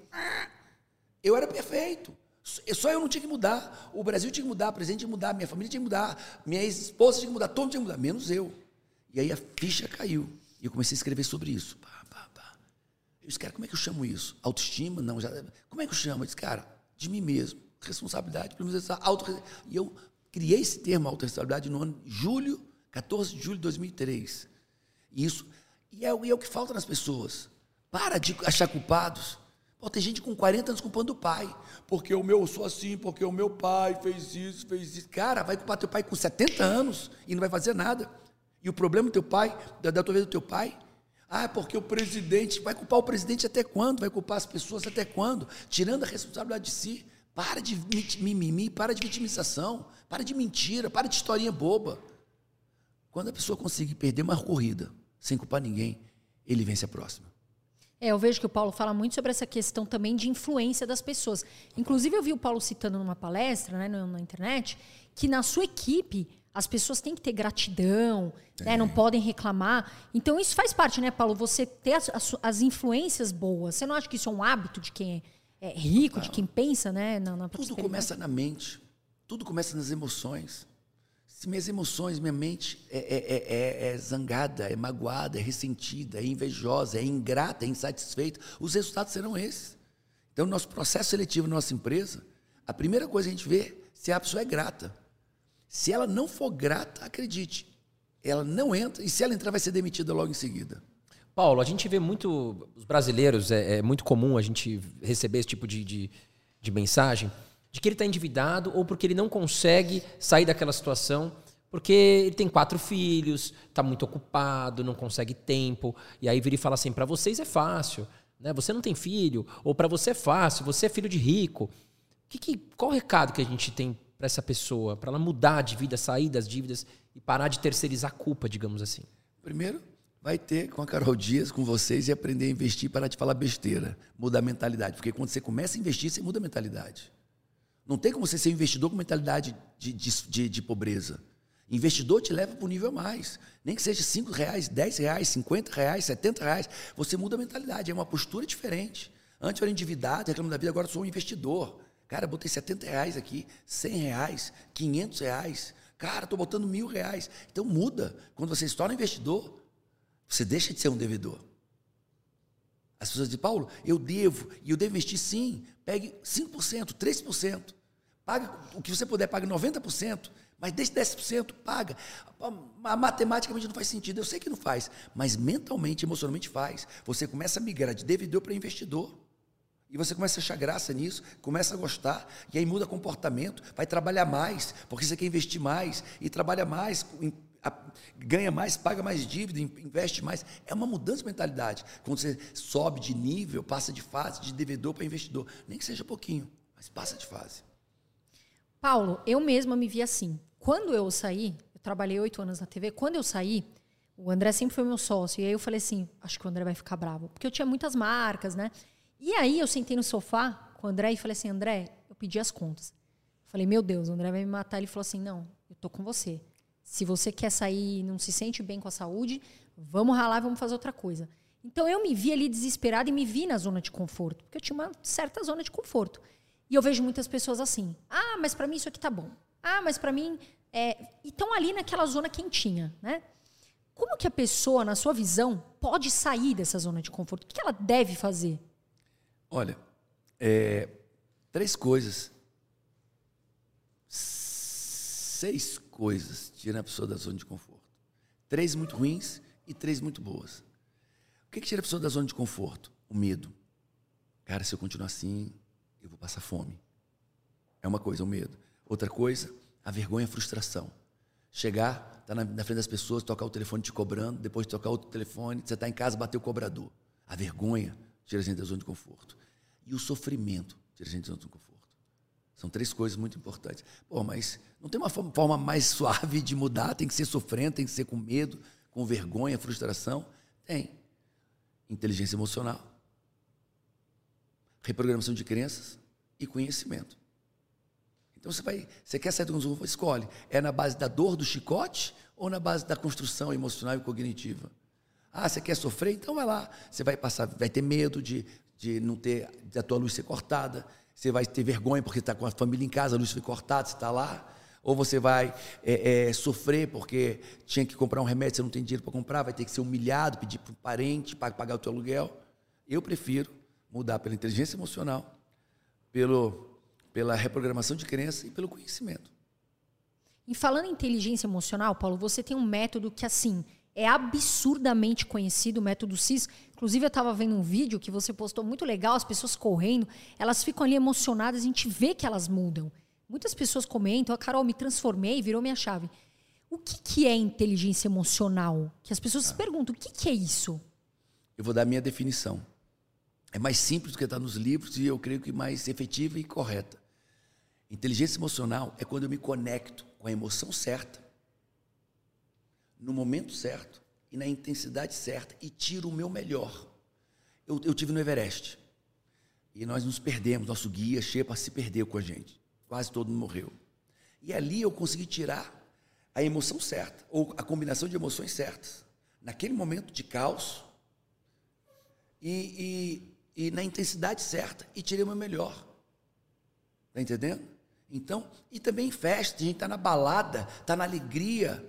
eu era perfeito. Só eu não tinha que mudar. O Brasil tinha que mudar, o presidente tinha que mudar, minha família tinha que mudar, minha esposa tinha que mudar, todo mundo tinha que mudar, menos eu. E aí a ficha caiu. E eu comecei a escrever sobre isso. Pá, pá, pá. Eu disse, cara, como é que eu chamo isso? Autoestima? Não, já. Como é que eu chamo? Eu disse, cara, de mim mesmo. Responsabilidade, pelo menos auto E eu criei esse termo autorresponsabilidade no ano de julho, 14 de julho de 2003. E isso. E é, e é o que falta nas pessoas. Para de achar culpados. Pô, tem gente com 40 anos culpando o pai. Porque o meu, eu sou assim, porque o meu pai fez isso, fez isso. Cara, vai culpar teu pai com 70 anos e não vai fazer nada. E o problema do teu pai, da, da tua vida do teu pai, ah, é porque o presidente, vai culpar o presidente até quando? Vai culpar as pessoas até quando? Tirando a responsabilidade de si. Para de mimimi, para de vitimização, para de mentira, para de historinha boba. Quando a pessoa conseguir perder uma corrida sem culpar ninguém, ele vence a próxima. É, eu vejo que o Paulo fala muito sobre essa questão também de influência das pessoas. Inclusive, eu vi o Paulo citando numa palestra né, na, internet que na sua equipe as pessoas têm que ter gratidão, né, não podem reclamar. Então, isso faz parte, né, Paulo? Você ter as, as, as influências boas. Você não acha que isso é um hábito de quem é, é rico, de quem pensa né, na, na Tudo começa na mente. Tudo começa nas emoções. Minhas emoções, minha mente é, é, é, é, zangada, é magoada, é ressentida, é invejosa, é ingrata, é insatisfeita, os resultados serão esses. Então, no nosso processo seletivo na nossa empresa, a primeira coisa que a gente vê se a pessoa é grata. Se ela não for grata, acredite, ela não entra, e se ela entrar, vai ser demitida logo em seguida. Paulo, a gente vê muito, os brasileiros, é, é muito comum a gente receber esse tipo de, de, de mensagem de que ele está endividado ou porque ele não consegue sair daquela situação porque ele tem quatro filhos, está muito ocupado, não consegue tempo. E aí vira e fala assim: para vocês é fácil, né? Você não tem filho, ou para você é fácil, você é filho de rico. Que, que, qual o recado que a gente tem para essa pessoa, para ela mudar de vida, sair das dívidas e parar de terceirizar a culpa, digamos assim? Primeiro, vai ter com a Carol Dias, com vocês, e aprender a investir para de falar besteira. Muda a mentalidade. Porque quando você começa a investir, você muda a mentalidade. Não tem como você ser investidor com mentalidade de, de, de, de pobreza. Investidor te leva para o nível mais. Nem que seja 5 reais, 10 reais, 50 reais, 70 reais. Você muda a mentalidade, é uma postura diferente. Antes eu era endividado, reclamando da vida, agora sou um investidor. Cara, botei 70 reais aqui, 100 reais, 500 reais. Cara, estou botando mil reais. Então muda. Quando você se torna investidor, você deixa de ser um devedor. As pessoas dizem, Paulo, eu devo, e eu devo investir sim. Pegue 5%, 3%. Paga o que você puder, paga 90%, mas deixe 10%, paga. A, matematicamente não faz sentido, eu sei que não faz, mas mentalmente, emocionalmente faz. Você começa a migrar de devedor para investidor. E você começa a achar graça nisso, começa a gostar, e aí muda comportamento, vai trabalhar mais, porque você quer investir mais, e trabalha mais, ganha mais, paga mais dívida, investe mais. É uma mudança de mentalidade. Quando você sobe de nível, passa de fase, de devedor para investidor. Nem que seja pouquinho, mas passa de fase. Paulo, eu mesma me vi assim. Quando eu saí, eu trabalhei oito anos na TV, quando eu saí, o André sempre foi meu sócio. E aí eu falei assim: acho que o André vai ficar bravo. Porque eu tinha muitas marcas, né? E aí eu sentei no sofá com o André e falei assim: André, eu pedi as contas. Falei, meu Deus, o André vai me matar. Ele falou assim: não, eu tô com você. Se você quer sair e não se sente bem com a saúde, vamos ralar, vamos fazer outra coisa. Então eu me vi ali desesperada e me vi na zona de conforto, porque eu tinha uma certa zona de conforto. E eu vejo muitas pessoas assim: ah, mas para mim isso aqui tá bom. Ah, mas para mim. É... E estão ali naquela zona quentinha, né? Como que a pessoa, na sua visão, pode sair dessa zona de conforto? O que ela deve fazer? Olha, é, três coisas. Seis coisas tiram a pessoa da zona de conforto. Três muito ruins e três muito boas. O que, que tira a pessoa da zona de conforto? O medo. Cara, se eu continuar assim, eu vou passar fome. É uma coisa, o medo. Outra coisa, a vergonha a frustração. Chegar, tá na, na, frente das pessoas, tocar o telefone te cobrando, depois tocar outro telefone, você está em casa, bater o cobrador. A vergonha tira a gente da zona de conforto. E o sofrimento tira a gente da zona de conforto. São três coisas muito importantes. Pô, mas não tem uma forma mais suave de mudar, tem que ser sofrendo, tem que ser com medo, com vergonha, frustração? Tem. Inteligência emocional reprogramação de crenças e conhecimento. Então você vai, você quer sair do consumo, escolhe. É na base da dor do chicote ou na base da construção emocional e cognitiva? Ah, você quer sofrer? Então vai lá. Você vai passar, vai ter medo de, de não ter, da tua luz ser cortada. você vai ter vergonha porque está com a família em casa, a luz foi cortada, você está lá. Ou você vai é, é, sofrer porque tinha que comprar um remédio, você não tem dinheiro para comprar, vai ter que ser humilhado, pedir para um parente para pagar o teu aluguel. Eu prefiro mudar pela inteligência emocional, pelo, pela reprogramação de crença e pelo conhecimento. E falando em inteligência emocional, Paulo, você tem um método que, assim, é absurdamente conhecido, o método CIS. Inclusive, eu estava vendo um vídeo que você postou muito legal, as pessoas correndo, elas ficam ali emocionadas, a gente vê que elas mudam. Muitas pessoas comentam, a ah, Carol, me transformei, virou minha chave. O que, que é inteligência emocional? Que as pessoas ah. se perguntam, o que, que é isso? Eu vou dar a minha definição. É mais simples do que está nos livros e eu creio que mais efetiva e correta. Inteligência emocional é quando eu me conecto com a emoção certa, no momento certo e na intensidade certa e tiro o meu melhor. Eu, eu tive no Everest e nós nos perdemos, nosso guia Shepa se perdeu com a gente, quase todo mundo morreu. E ali eu consegui tirar a emoção certa, ou a combinação de emoções certas, naquele momento de caos e, e, e na intensidade certa, e tirei o meu melhor. Está entendendo? Então, e também em festa, a gente está na balada, está na alegria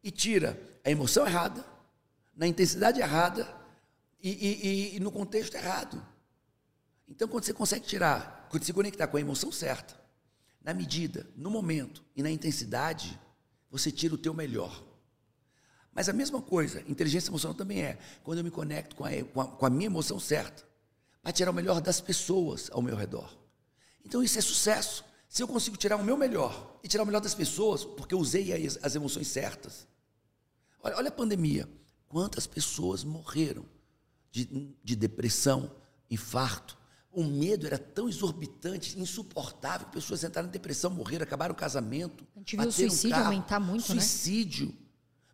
e tira a emoção errada, na intensidade errada e, e, e, no contexto errado. Então, quando você consegue tirar, quando se conectar com a emoção certa, na medida, no momento e na intensidade, você tira o teu melhor. Mas a mesma coisa, inteligência emocional também é quando eu me conecto com a, com a, com a minha emoção certa, para tirar o melhor das pessoas ao meu redor. Então, isso é sucesso. Se eu consigo tirar o meu melhor e tirar o melhor das pessoas, porque eu usei as, as emoções certas. Olha, olha a pandemia. Quantas pessoas morreram de, de depressão, infarto? O medo era tão exorbitante, insuportável, pessoas entraram em depressão, morreram, acabaram o casamento. A gente viu o suicídio carro, aumentar muito, suicídio. né? Suicídio.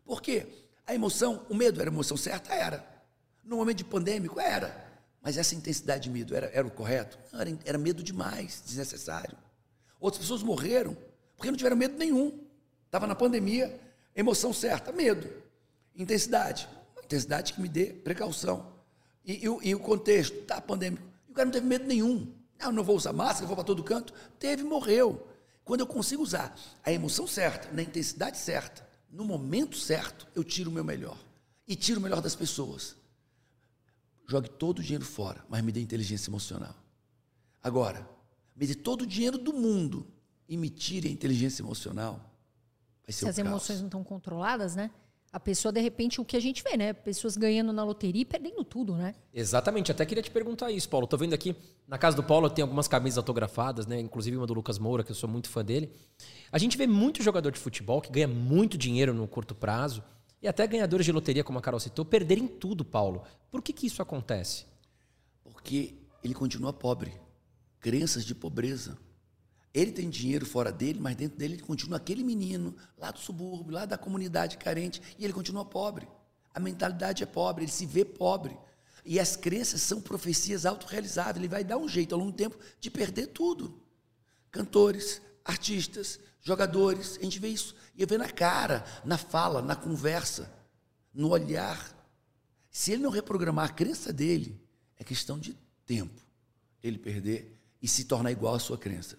Por quê? A emoção, o medo era a emoção certa? Era. No momento de pandêmico, era. Mas essa intensidade de medo era, era o correto? Não, era, era medo demais, desnecessário. Outras pessoas morreram porque não tiveram medo nenhum. Estava na pandemia, emoção certa, medo. Intensidade, intensidade que me dê precaução. E, e, e o contexto, tá pandêmico. E o cara não teve medo nenhum. Não, não vou usar máscara, vou para todo canto. Teve, morreu. Quando eu consigo usar a emoção certa, na intensidade certa, no momento certo, eu tiro o meu melhor. E tiro o melhor das pessoas. Jogue todo o dinheiro fora, mas me dê inteligência emocional. Agora, me dê todo o dinheiro do mundo e me tire a inteligência emocional, vai ser Se as caos. emoções não estão controladas, né? A pessoa, de repente, o que a gente vê, né? Pessoas ganhando na loteria e perdendo tudo, né? Exatamente. Até queria te perguntar isso, Paulo. Tô vendo aqui, na casa do Paulo tem algumas camisas autografadas, né? Inclusive uma do Lucas Moura, que eu sou muito fã dele. A gente vê muito jogador de futebol que ganha muito dinheiro no curto prazo e até ganhadores de loteria, como a Carol citou, perderem tudo, Paulo. Por que, que isso acontece? Porque ele continua pobre crenças de pobreza. Ele tem dinheiro fora dele, mas dentro dele ele continua aquele menino lá do subúrbio, lá da comunidade carente, e ele continua pobre. A mentalidade é pobre, ele se vê pobre. E as crenças são profecias autorrealizáveis. Ele vai dar um jeito ao longo do tempo de perder tudo. Cantores, artistas, jogadores, a gente vê isso. E vê na cara, na fala, na conversa, no olhar. Se ele não reprogramar a crença dele, é questão de tempo ele perder e se tornar igual à sua crença.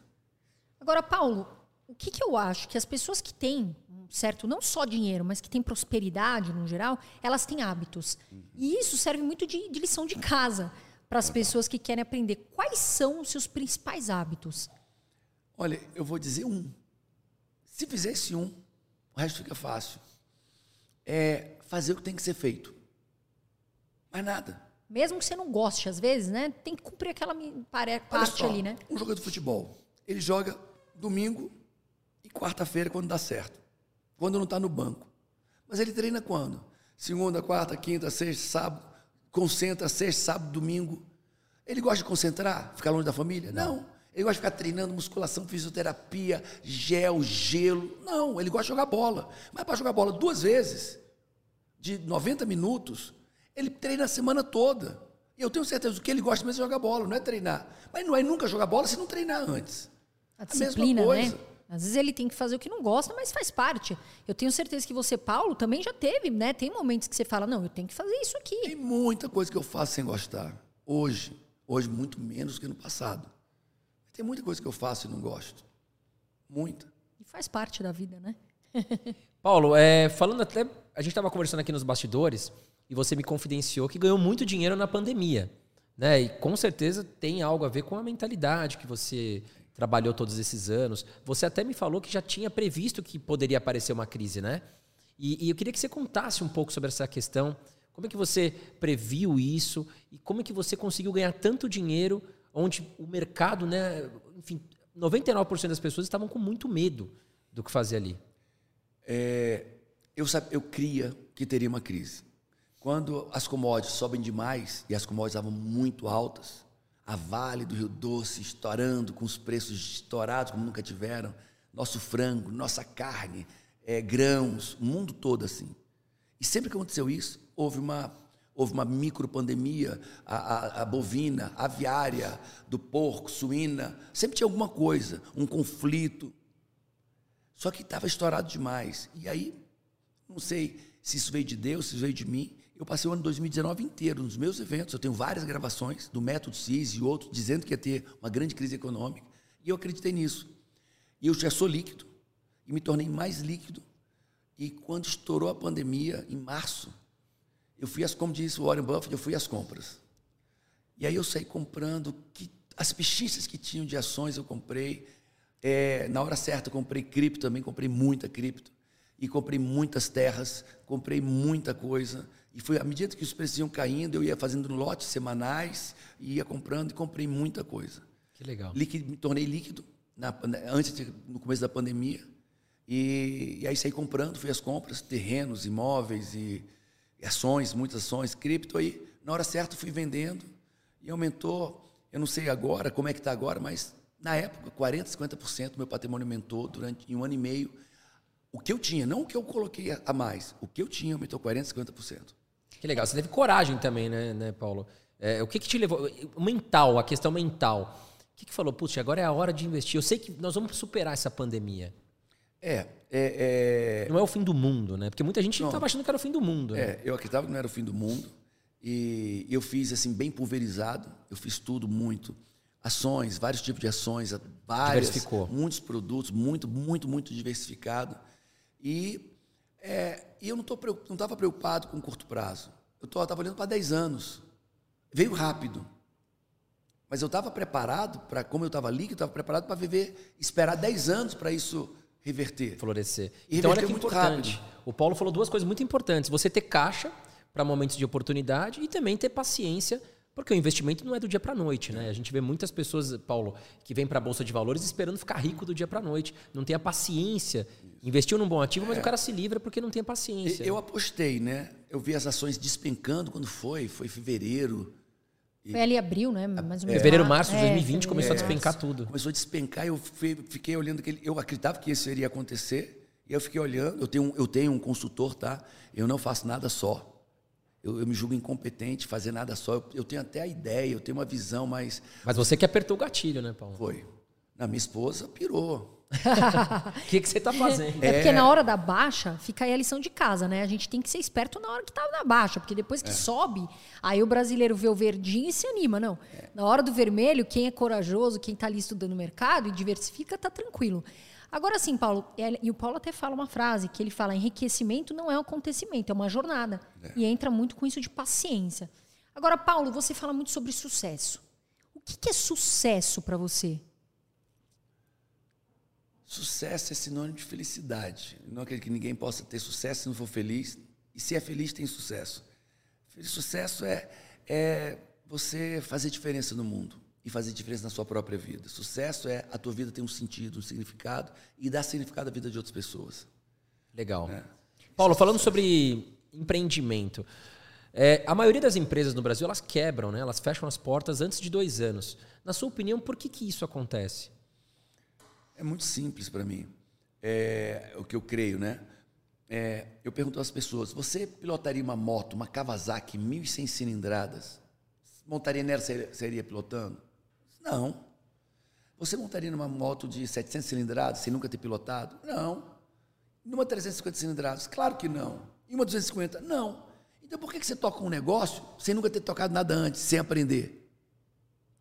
Agora, Paulo, o que, que eu acho? Que as pessoas que têm certo, não só dinheiro, mas que têm prosperidade no geral, elas têm hábitos. E isso serve muito de, de lição de casa para as pessoas que querem aprender. Quais são os seus principais hábitos? Olha, eu vou dizer um. Se fizer esse um, o resto fica fácil. É fazer o que tem que ser feito. Mais nada. Mesmo que você não goste, às vezes, né? Tem que cumprir aquela parte só, ali, né? Um jogador de futebol, ele joga domingo e quarta-feira quando dá certo. Quando não está no banco. Mas ele treina quando? Segunda, quarta, quinta, sexta, sábado. Concentra sexta, sábado, domingo. Ele gosta de concentrar? Ficar longe da família? Não. não. Ele gosta de ficar treinando musculação, fisioterapia, gel, gelo. Não, ele gosta de jogar bola. Mas para jogar bola duas vezes, de 90 minutos, ele treina a semana toda. E eu tenho certeza que ele gosta mesmo é jogar bola, não é treinar. Mas não é nunca jogar bola se não treinar antes. A disciplina, a né? Às vezes ele tem que fazer o que não gosta, mas faz parte. Eu tenho certeza que você, Paulo, também já teve, né? Tem momentos que você fala, não, eu tenho que fazer isso aqui. Tem muita coisa que eu faço sem gostar. Hoje, hoje muito menos que no passado. Tem muita coisa que eu faço e não gosto. Muita. E faz parte da vida, né? Paulo, é, falando até. A gente estava conversando aqui nos bastidores e você me confidenciou que ganhou muito dinheiro na pandemia. Né? E com certeza tem algo a ver com a mentalidade que você trabalhou todos esses anos. Você até me falou que já tinha previsto que poderia aparecer uma crise, né? E, e, eu queria que você contasse um pouco sobre essa questão. Como é que você previu isso e como é que você conseguiu ganhar tanto dinheiro onde o mercado, né, enfim, 99% das pessoas estavam com muito medo do que fazer ali? É, eu, eu cria que teria uma crise. Quando as commodities sobem demais e as commodities estavam muito altas, a Vale do Rio Doce estourando, com os preços estourados como nunca tiveram, nosso frango, nossa carne, é, grãos, o mundo todo assim. E sempre que aconteceu isso, houve uma, houve uma micropandemia, a, a, a bovina, aviária, do porco, suína, sempre tinha alguma coisa, um conflito. Só que estava estourado demais. E aí, não sei se isso veio de Deus, se isso veio de mim. Eu passei o ano 2019 inteiro nos meus eventos. Eu tenho várias gravações do Método CIS e outros dizendo que ia ter uma grande crise econômica. E eu acreditei nisso. E eu já sou líquido e me tornei mais líquido. E quando estourou a pandemia, em março, eu fui, como disse o Warren Buffett, eu fui às compras. E aí eu saí comprando que, as pechinchas que tinham de ações eu comprei. É, na hora certa comprei cripto também, comprei muita cripto. E comprei muitas terras, comprei muita coisa. E foi à medida que os preços iam caindo, eu ia fazendo lotes semanais, ia comprando e comprei muita coisa. Que legal. Líquido, me tornei líquido na, antes de, no começo da pandemia. E, e, aí saí comprando, fui às compras, terrenos, imóveis e, ações, muitas ações, cripto. Aí, na hora certa, fui vendendo e aumentou. Eu não sei agora como é que está agora, mas na época, 40%, 50% do meu patrimônio aumentou durante em um ano e meio. O que eu tinha, não o que eu coloquei a mais, o que eu tinha aumentou 40%, 50%. Que legal. Você teve coragem também, né, né Paulo? É, o que, que te levou? Mental, a questão mental. O que, que falou? Putz, agora é a hora de investir. Eu sei que nós vamos superar essa pandemia. É, é, é... Não é o fim do mundo, né? Porque muita gente estava achando que era o fim do mundo. Né? É, eu acreditava que não era o fim do mundo. E eu fiz assim, bem pulverizado. Eu fiz tudo muito. Ações, vários tipos de ações, várias, Diversificou. muitos produtos, muito, muito, muito diversificado. E, é, eu não estava preocupado com curto prazo. Eu estava olhando para 10 anos. Veio rápido. Mas eu estava preparado para, como eu estava líquido, estava preparado para viver, esperar 10 anos para isso reverter. Florescer. E então, olha que importante. Rápido. O Paulo falou duas coisas muito importantes. Você ter caixa para momentos de oportunidade e também ter paciência, porque o investimento não é do dia para a noite. Né? A gente vê muitas pessoas, Paulo, que vêm para a Bolsa de Valores esperando ficar rico do dia para a noite. Não tem a paciência. Investiu num bom ativo, mas é. o cara se livra porque não tem a paciência. Eu apostei, né? Eu vi as ações despencando quando foi, foi fevereiro. Foi ali abril, né? Mais ou menos. Fevereiro, março de 2020 é, começou a despencar tudo. Começou a despencar e eu fiquei olhando que eu acreditava que isso iria acontecer. E eu fiquei olhando, eu tenho, eu tenho um consultor, tá? Eu não faço nada só. Eu, eu me julgo incompetente fazer nada só. Eu, eu, tenho até a ideia, eu tenho uma visão, mas. Mas você que apertou o gatilho, né, Paulo? Foi. Na minha esposa pirou. O que, que você está fazendo? É, é, porque na hora da baixa, fica aí a lição de casa, né? A gente tem que ser esperto na hora que está na baixa, porque depois que é. sobe, aí o brasileiro vê o verdinho e se anima. Não. É. Na hora do vermelho, quem é corajoso, quem está ali estudando o mercado e diversifica, tá tranquilo. Agora sim, Paulo, é, e o Paulo até fala uma frase que ele fala: enriquecimento não é um acontecimento, é uma jornada. É. E entra muito com isso de paciência. Agora, Paulo, você fala muito sobre sucesso. O que, que é sucesso para você? Sucesso é sinônimo de felicidade. não acredito que ninguém possa ter sucesso se não for feliz. E se é feliz, tem sucesso. Sucesso é, é você fazer diferença no mundo e fazer diferença na sua própria vida. Sucesso é a tua vida ter um sentido, um significado e dar significado à vida de outras pessoas. Legal. É. Paulo, falando sobre empreendimento. É, a maioria das empresas no Brasil elas quebram, né? elas fecham as portas antes de dois anos. Na sua opinião, por que, que isso acontece? É muito simples para mim. É o que eu creio, né? É, eu pergunto às pessoas: você pilotaria uma moto, uma Kawasaki 1.100 cilindradas? Montaria nela, seria pilotando? Não. Você montaria numa moto de 700 cilindradas sem nunca ter pilotado? Não. Numa 350 cilindradas? Claro que não. E uma 250? Não. Então por que você toca um negócio sem nunca ter tocado nada antes, sem aprender?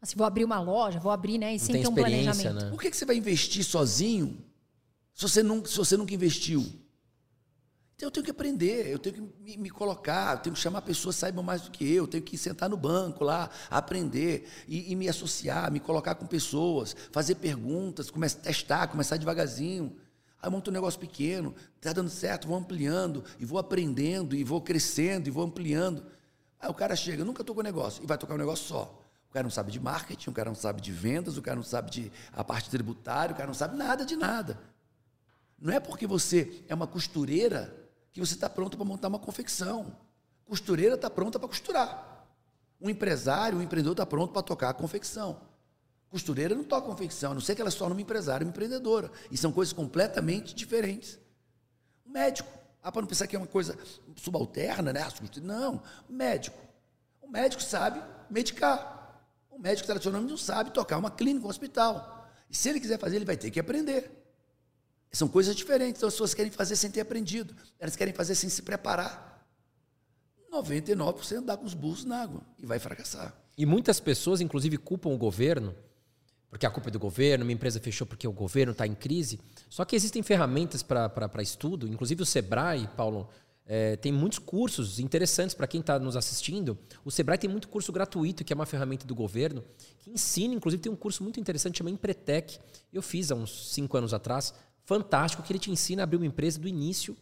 Assim, vou abrir uma loja, vou abrir, né? E sem ter um planejamento. Né? Por que, que você vai investir sozinho se você, não, se você nunca investiu? Então eu tenho que aprender, eu tenho que me, me, colocar, eu tenho que chamar pessoas que saibam mais do que eu, eu tenho que sentar no banco lá, aprender e, e me associar, me colocar com pessoas, fazer perguntas, começar a testar, começar devagarzinho. Aí eu monto um negócio pequeno, está dando certo, vou ampliando, e vou aprendendo, e vou crescendo, e vou ampliando. Aí o cara chega, nunca tocou negócio, e vai tocar um negócio só. Cara não sabe de marketing, o cara não sabe de vendas, o cara não sabe de a parte tributária, o cara não sabe nada de nada. Não é porque você é uma costureira que você está pronto para montar uma confecção. Costureira está pronta para costurar. Um empresário, um empreendedor está pronto para tocar a confecção. Costureira não toca confecção, a não ser que ela se torne uma empresária, uma empreendedora. E são coisas completamente diferentes. Um médico, ah, para não pensar que é uma coisa subalterna, né? Não, um médico. O médico sabe medicar. O médico tradicionalmente não sabe tocar uma clínica, um hospital. E se ele quiser fazer, ele vai ter que aprender. São coisas diferentes. Então, as pessoas querem fazer sem ter aprendido. Elas querem fazer sem se preparar. 99% dá com os burros na água e vai fracassar. E muitas pessoas, inclusive, culpam o governo, porque a culpa é do governo, uma empresa fechou porque o governo está em crise. Só que existem ferramentas para estudo, inclusive o Sebrae, Paulo, é, tem muitos cursos interessantes para quem está nos assistindo. O Sebrae tem muito curso gratuito, que é uma ferramenta do governo, que ensina, inclusive tem um curso muito interessante chamado Empretec. Eu fiz há uns cinco anos atrás fantástico que ele te ensina a abrir uma empresa do início.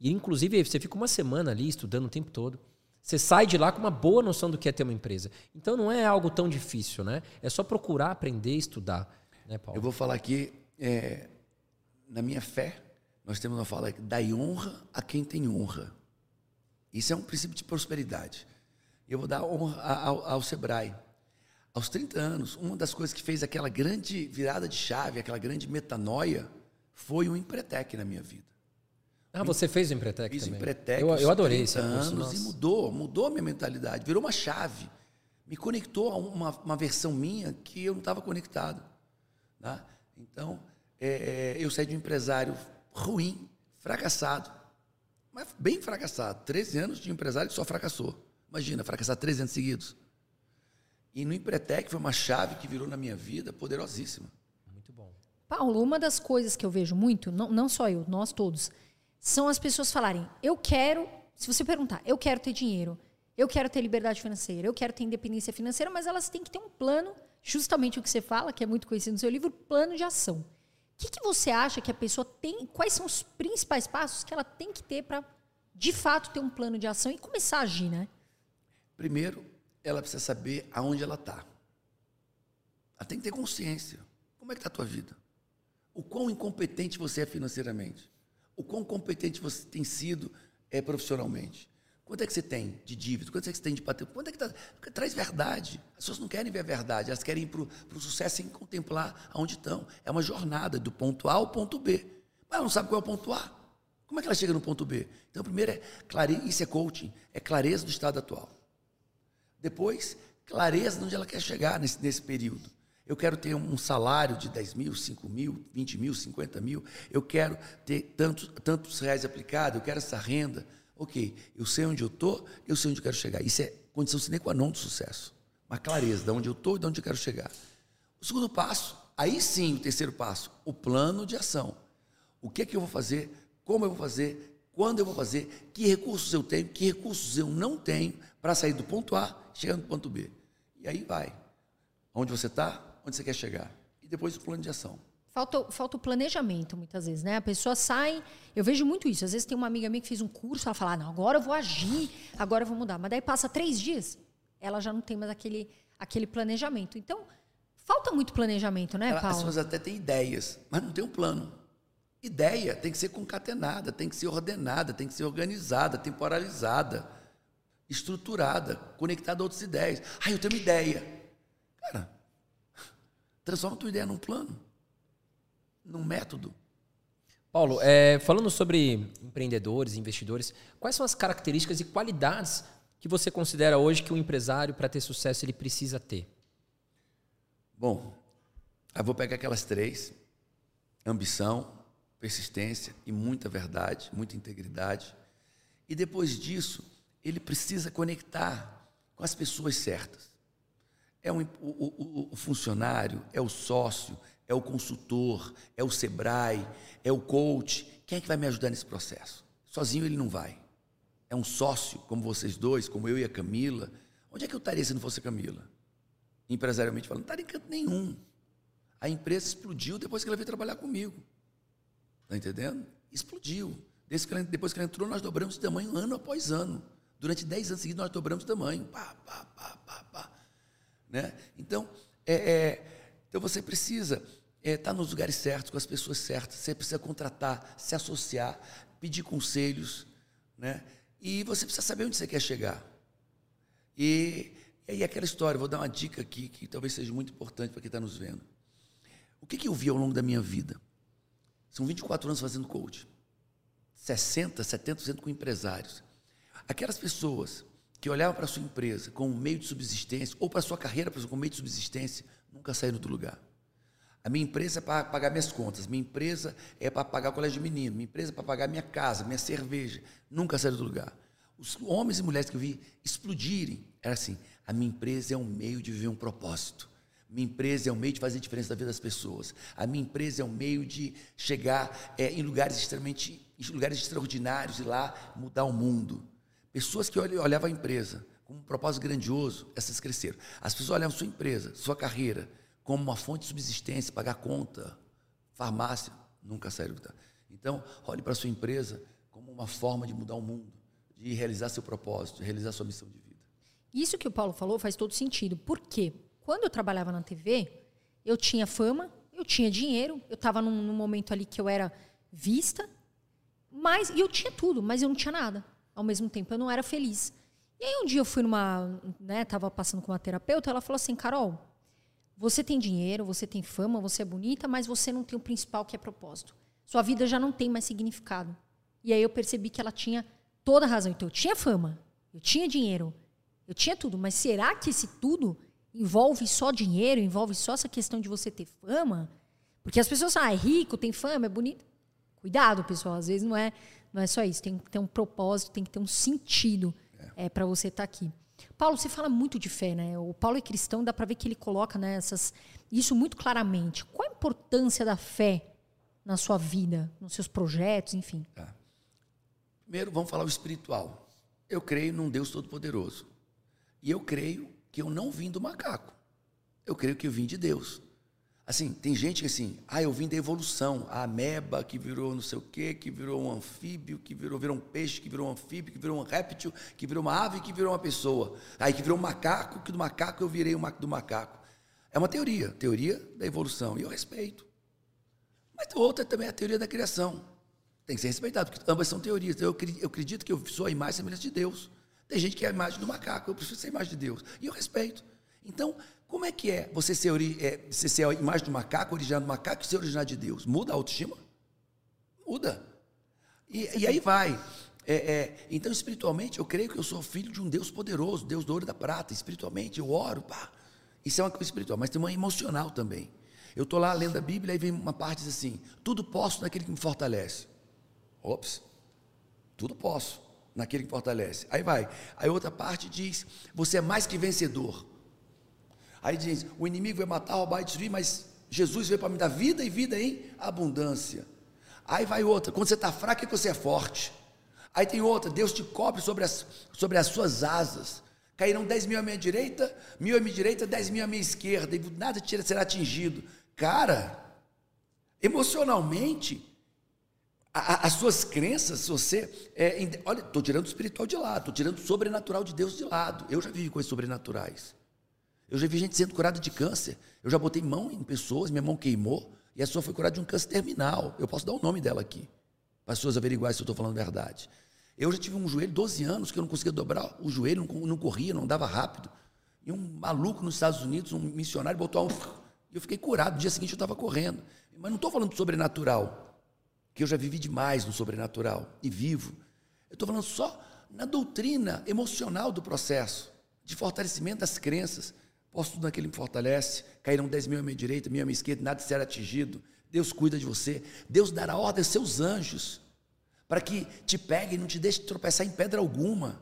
E, inclusive, você fica uma semana ali estudando o tempo todo. Você sai de lá com uma boa noção do que é ter uma empresa. Então, não é algo tão difícil, né? É só procurar, aprender, estudar. Né, Paulo? Eu vou falar aqui, é, na minha fé, nós temos uma fala, dai honra a quem tem honra. Isso é um princípio de prosperidade. Eu vou dar honra ao, ao Sebrae. Aos 30 anos, uma das coisas que fez aquela grande virada de chave, aquela grande metanoia, foi um Empretec na minha vida. Ah, você fez o Empretec Fiz também? Empretec eu, eu adorei esse curso, anos e mudou, mudou a minha mentalidade, virou uma chave. Me conectou a uma, uma versão minha que eu não estava conectado. Tá? Então, é, é, eu saí de um empresário ruim, fracassado, mas bem fracassado. 13 anos de empresário que só fracassou. Imagina, fracassar 13 anos seguidos. E no Empretec foi uma chave que virou na minha vida poderosíssima. Paulo, uma das coisas que eu vejo muito, não, não só eu, nós todos, são as pessoas falarem: eu quero, se você perguntar, eu quero ter dinheiro, eu quero ter liberdade financeira, eu quero ter independência financeira, mas elas têm que ter um plano, justamente o que você fala, que é muito conhecido no seu livro, plano de ação. Que, que você acha que a pessoa tem, quais são os principais passos que ela tem que ter para, de fato, ter um plano de ação e começar a agir, né? Primeiro, ela precisa saber aonde ela está. Ela tem que ter consciência. Como é que está a tua vida? o quão incompetente você é financeiramente, o quão competente você tem sido é, profissionalmente. Quanto é que você tem de dívida? Quanto é que você tem de patrimônio? Quanto é que tá... Traz verdade. As pessoas não querem ver a verdade, elas querem ir para o sucesso sem contemplar aonde estão. É uma jornada do ponto A ao ponto B. Mas ela não sabe qual é o ponto A. Como é que ela chega no ponto B? Então, primeiro é clareza, isso é coaching, é clareza do estado atual. Depois, clareza de onde ela quer chegar nesse, nesse período. Eu quero ter um salário de 10 mil, 5 mil, 20 mil, 50 mil. Eu quero ter tantos, tantos reais aplicados, eu quero essa renda. Ok, eu sei onde eu estou, eu sei onde eu quero chegar. Isso é condição sine qua non do sucesso. Uma clareza de onde eu estou e de onde eu quero chegar. O segundo passo, aí sim, o terceiro passo, o plano de ação. O que é que eu vou fazer, como eu vou fazer, quando eu vou fazer, que recursos eu tenho, que recursos eu não tenho para sair do ponto A, chegar no ponto B. E aí vai. Onde você está, onde você quer chegar. E depois o plano de ação. Falta, falta o planejamento, muitas vezes, né? A pessoa sai. Eu vejo muito isso. Às vezes tem uma amiga minha que fez um curso, ela fala, ah, não, agora eu vou agir, agora eu vou mudar. Mas daí passa três dias, ela já não tem mais aquele, aquele planejamento. Então, falta muito planejamento, né, Paulo? As pessoas até têm ideias, mas não tem um plano. Ideia tem que ser concatenada, tem que ser ordenada, tem que ser organizada, temporalizada, estruturada, conectada a outras ideias. Ah, eu tenho uma ideia. Cara, Transforma a tua ideia num plano, num método. Paulo, é, falando sobre empreendedores, investidores, quais são as características e qualidades que você considera hoje que um empresário, para ter sucesso, ele precisa ter? Bom, eu vou pegar aquelas três: ambição, persistência e muita verdade, muita integridade. E depois disso, ele precisa conectar com as pessoas certas. É um, o, o, o funcionário, é o sócio, é o consultor, é o Sebrae, é o coach. Quem é que vai me ajudar nesse processo? Sozinho ele não vai. É um sócio, como vocês dois, como eu e a Camila. Onde é que eu estaria se não fosse a Camila? Empresarialmente falando, não estaria em canto nenhum. A empresa explodiu depois que ela veio trabalhar comigo. Está entendendo? Explodiu. Que ela, depois que ela entrou, nós dobramos de tamanho ano após ano. Durante 10 anos seguidos, nós dobramos de tamanho. Pá, pá, pá, pá, pá. Né? Então, é, é, então, você precisa estar é, tá nos lugares certos, com as pessoas certas. Você precisa contratar, se associar, pedir conselhos. Né? E você precisa saber onde você quer chegar. E, e aí, aquela história, vou dar uma dica aqui que talvez seja muito importante para quem está nos vendo. O que, que eu vi ao longo da minha vida? São 24 anos fazendo coach. 60, 70% com empresários. Aquelas pessoas que olhavam para a sua empresa como meio de subsistência, ou para a sua carreira como meio de subsistência, nunca saíram do lugar. A minha empresa é para pagar minhas contas, minha empresa é para pagar o colégio de menino, minha empresa é para pagar minha casa, minha cerveja. Nunca saíram do lugar. Os homens e mulheres que eu vi explodirem, era assim: a minha empresa é um meio de viver um propósito. Minha empresa é um meio de fazer diferença na vida das pessoas. A minha empresa é um meio de chegar é, em lugares extremamente, em lugares extraordinários e lá mudar o mundo. Pessoas que olhavam a empresa como um propósito grandioso, essas cresceram. As pessoas olhavam sua empresa, sua carreira, como uma fonte de subsistência, pagar conta, farmácia, nunca saíram. Então, olhe para a sua empresa como uma forma de mudar o mundo, de realizar seu propósito, de realizar sua missão de vida. Isso que o Paulo falou faz todo sentido. Por quê? Quando eu trabalhava na TV, eu tinha fama, eu tinha dinheiro, eu estava num, num, momento ali que eu era vista, mas eu tinha tudo, mas eu não tinha nada. Ao mesmo tempo, eu não era feliz. E aí um dia eu fui numa, né, tava passando com uma terapeuta, ela falou assim, Carol, você tem dinheiro, você tem fama, você é bonita, mas você não tem o principal que é propósito. Sua vida já não tem mais significado. E aí eu percebi que ela tinha toda a razão. Então eu tinha fama, eu tinha dinheiro, eu tinha tudo, mas será que esse tudo envolve só dinheiro, envolve só essa questão de você ter fama. Porque as pessoas falam, ah, é rico, tem fama, é bonito. Cuidado, pessoal, às vezes não é, não é só isso. Tem que ter um propósito, tem que ter um sentido é. para você estar tá aqui. Paulo, você fala muito de fé, né? O Paulo é cristão, dá para ver que ele coloca né, essas, isso muito claramente. Qual a importância da fé na sua vida, nos seus projetos, enfim? Tá. Primeiro, vamos falar o espiritual. Eu creio num Deus Todo-Poderoso. E eu creio que eu não vim do macaco. Eu creio que eu vim de Deus. Assim, tem gente que assim, ah, eu vim da evolução, a ameba que virou não sei o quê, que virou um anfíbio, que virou, virou um peixe, que virou um anfíbio, que virou um réptil, que virou uma ave, que virou uma pessoa. Aí que virou um macaco, que do macaco eu virei um do macaco. É uma teoria, teoria da evolução, e eu respeito. Mas outra também é a teoria da criação. Tem que ser respeitado, porque ambas são teorias. Eu, eu acredito que eu sou a imagem e semelhança de Deus. Tem gente que é a imagem do macaco, eu preciso ser a imagem de Deus. E eu respeito. Então, como é que é você ser, é, você ser a imagem do macaco, originado do macaco e ser originado de Deus? Muda a autoestima? Muda. E, e aí vai. É, é, então, espiritualmente, eu creio que eu sou filho de um Deus poderoso, Deus do ouro e da prata. Espiritualmente, eu oro, pá. Isso é uma coisa espiritual, mas tem uma emocional também. Eu estou lá lendo a Bíblia e vem uma parte diz assim: tudo posso naquele que me fortalece. Ops, tudo posso naquele que fortalece. Aí vai. Aí outra parte diz: você é mais que vencedor. Aí diz: o inimigo vai matar, roubar e destruir, mas Jesus veio para me dar vida e vida em abundância. Aí vai outra: quando você está fraco é que você é forte. Aí tem outra: Deus te cobre sobre as, sobre as suas asas. Cairão dez mil à minha direita, mil à minha direita, dez mil à minha esquerda, e nada será atingido. Cara, emocionalmente, a, as suas crenças, você. É, olha, estou tirando o espiritual de lado, estou tirando o sobrenatural de Deus de lado. Eu já vivi coisas sobrenaturais. Eu já vi gente sendo curada de câncer. Eu já botei mão em pessoas, minha mão queimou, e a pessoa foi curada de um câncer terminal. Eu posso dar o nome dela aqui, para as pessoas averiguarem se eu estou falando a verdade. Eu já tive um joelho, 12 anos, que eu não conseguia dobrar o joelho, não, não corria, não dava rápido. E um maluco nos Estados Unidos, um missionário, botou um. E eu fiquei curado. No dia seguinte eu estava correndo. Mas não estou falando de sobrenatural que eu já vivi demais no sobrenatural e vivo. Eu estou falando só na doutrina emocional do processo, de fortalecimento das crenças. Posso tudo naquele que me fortalece, cairão 10 mil à minha direita, mil à minha esquerda, nada será atingido. Deus cuida de você. Deus dará ordem aos seus anjos para que te peguem e não te deixem tropeçar em pedra alguma.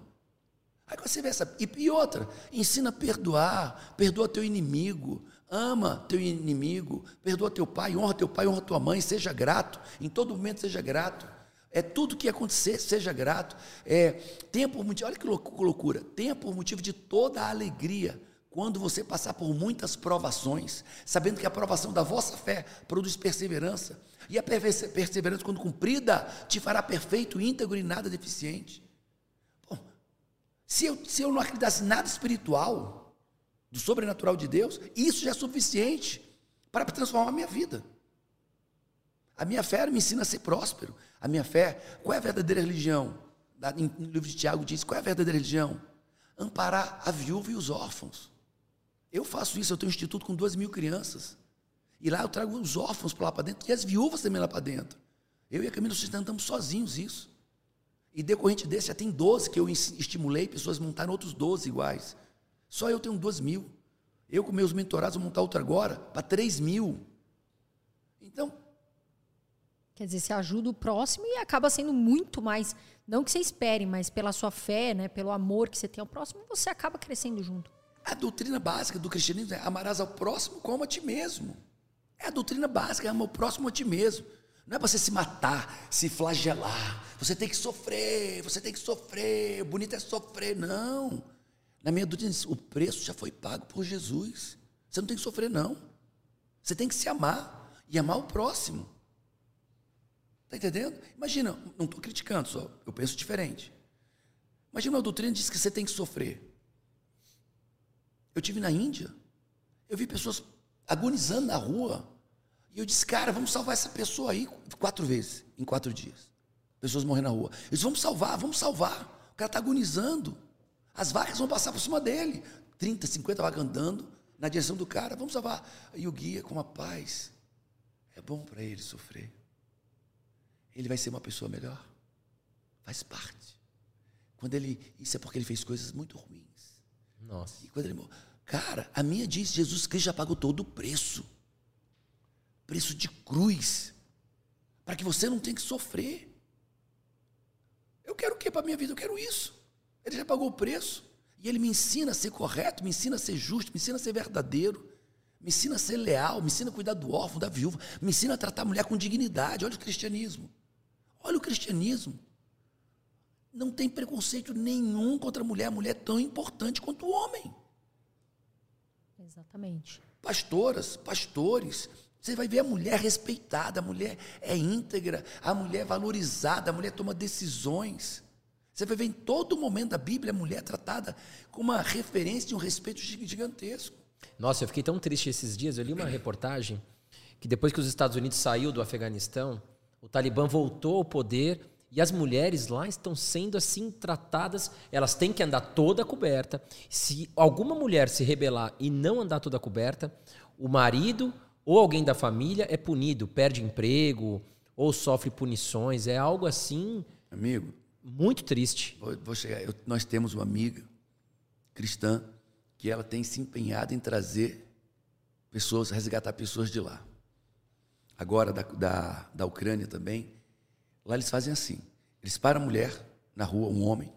Aí você vê essa. E, e outra, ensina a perdoar, perdoa teu inimigo, ama teu inimigo, perdoa teu pai, honra teu pai, honra tua mãe, seja grato, em todo momento seja grato. É tudo que acontecer, seja grato. É, tenha por motivo, olha que loucura, tenha por motivo de toda a alegria quando você passar por muitas provações, sabendo que a provação da vossa fé produz perseverança, e a perseverança, quando cumprida, te fará perfeito, íntegro e nada deficiente. Bom, se eu, se eu não acreditasse nada espiritual, do sobrenatural de Deus, isso já é suficiente para transformar a minha vida. A minha fé me ensina a ser próspero. A minha fé, qual é a verdadeira religião? No livro de Tiago diz: qual é a verdadeira religião? Amparar a viúva e os órfãos. Eu faço isso, eu tenho um instituto com duas mil crianças. E lá eu trago os órfãos para lá para dentro e as viúvas também lá para dentro. Eu e a Camila sustentamos sozinhos isso. E decorrente desse, já tem 12 que eu estimulei, pessoas montaram outros 12 iguais. Só eu tenho 2 mil. Eu com meus mentorados vou montar outro agora, para 3 mil. Então. Quer dizer, você ajuda o próximo e acaba sendo muito mais. Não que você espere, mas pela sua fé, né, pelo amor que você tem ao próximo, você acaba crescendo junto. A doutrina básica do cristianismo é amarás ao próximo como a ti mesmo. É a doutrina básica, é amar o próximo a ti mesmo. Não é para você se matar, se flagelar. Você tem que sofrer, você tem que sofrer. O bonito é sofrer. Não. Na minha doutrina, o preço já foi pago por Jesus. Você não tem que sofrer, não. Você tem que se amar e amar o próximo. Está entendendo? Imagina, não estou criticando, só eu penso diferente. Imagina uma doutrina diz que você tem que sofrer. Eu tive na Índia, eu vi pessoas agonizando na rua. E eu disse, cara, vamos salvar essa pessoa aí quatro vezes, em quatro dias. Pessoas morrendo na rua. Eu disse, vamos salvar, vamos salvar. O cara está agonizando. As vacas vão passar por cima dele. 30, 50 vacas andando na direção do cara. Vamos salvar. E o guia, com a paz, é bom para ele sofrer. Ele vai ser uma pessoa melhor. Faz parte. Quando ele. Isso é porque ele fez coisas muito ruins. Nossa. E quando ele Cara, a minha diz: Jesus Cristo já pagou todo o preço preço de cruz para que você não tenha que sofrer. Eu quero o que para a minha vida? Eu quero isso. Ele já pagou o preço. E ele me ensina a ser correto, me ensina a ser justo, me ensina a ser verdadeiro, me ensina a ser leal, me ensina a cuidar do órfão, da viúva, me ensina a tratar a mulher com dignidade. Olha o cristianismo. Olha o cristianismo. Não tem preconceito nenhum contra a mulher. A mulher é tão importante quanto o homem. Exatamente. Pastoras, pastores, você vai ver a mulher respeitada, a mulher é íntegra, a mulher é valorizada, a mulher toma decisões. Você vai ver em todo momento da Bíblia a mulher tratada com uma referência de um respeito gigantesco. Nossa, eu fiquei tão triste esses dias. Eu li uma reportagem que depois que os Estados Unidos saiu do Afeganistão, o Talibã voltou ao poder e as mulheres lá estão sendo assim tratadas, elas têm que andar toda coberta. Se alguma mulher se rebelar e não andar toda coberta, o marido ou alguém da família é punido, perde emprego ou sofre punições. É algo assim. Amigo. Muito triste. Vou, vou chegar. Eu, nós temos uma amiga cristã que ela tem se empenhado em trazer pessoas, resgatar pessoas de lá. Agora, da, da, da Ucrânia também Lá eles fazem assim: eles param a mulher na rua, um homem,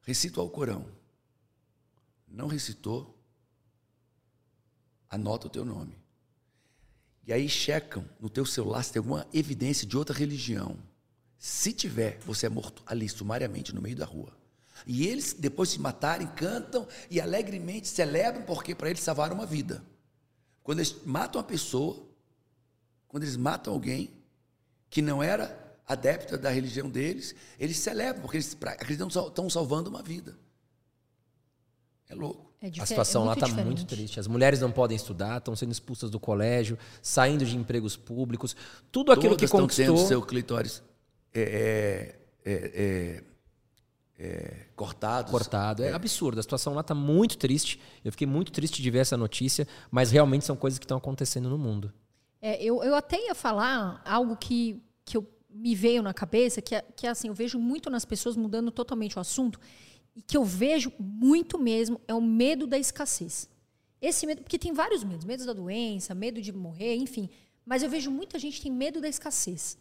recita o Alcorão. Não recitou, anota o teu nome. E aí checam no teu celular se tem alguma evidência de outra religião. Se tiver, você é morto ali sumariamente no meio da rua. E eles, depois de matarem, cantam e alegremente celebram porque para eles salvaram uma vida. Quando eles matam uma pessoa, quando eles matam alguém que não era adepta da religião deles, eles celebram, porque eles acreditam que estão salvando uma vida. É louco. É a situação é lá está muito triste. As mulheres não podem estudar, estão sendo expulsas do colégio, saindo de empregos públicos. Tudo aquilo Todas que conquistou... estão tendo seu clitóris é, é, é, é cortado. Cortado. É, absurdo. A situação lá está muito triste. Eu fiquei muito triste de ver essa notícia, mas realmente são coisas que estão acontecendo no mundo. eu, eu até ia falar algo que, que eu me veio na cabeça que, é, que é assim, eu vejo muito nas pessoas mudando totalmente o assunto e que eu vejo muito mesmo é o medo da escassez. Esse medo, porque tem vários medos, medo da doença, medo de morrer, enfim, mas eu vejo muita gente tem medo da escassez.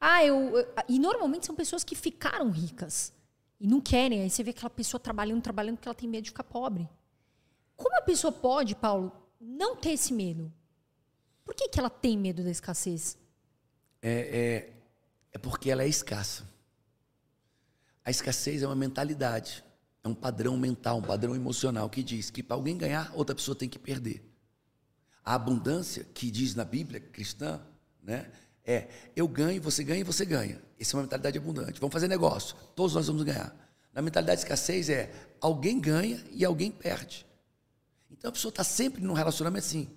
Ah, eu, eu e normalmente são pessoas que ficaram ricas. E não querem. Aí você vê aquela pessoa trabalhando, trabalhando, porque ela tem medo de ficar pobre. Como a pessoa pode, Paulo, não ter esse medo? Por que, que ela tem medo da escassez? É, é, é porque ela é escassa. A escassez é uma mentalidade, é um padrão mental, um padrão emocional que diz que para alguém ganhar, outra pessoa tem que perder. A abundância que diz na Bíblia cristã, né, é eu ganho, você ganha e você ganha. Essa é uma mentalidade abundante. Vamos fazer negócio, todos nós vamos ganhar. Na mentalidade de escassez é alguém ganha e alguém perde. Então a pessoa está sempre num relacionamento assim.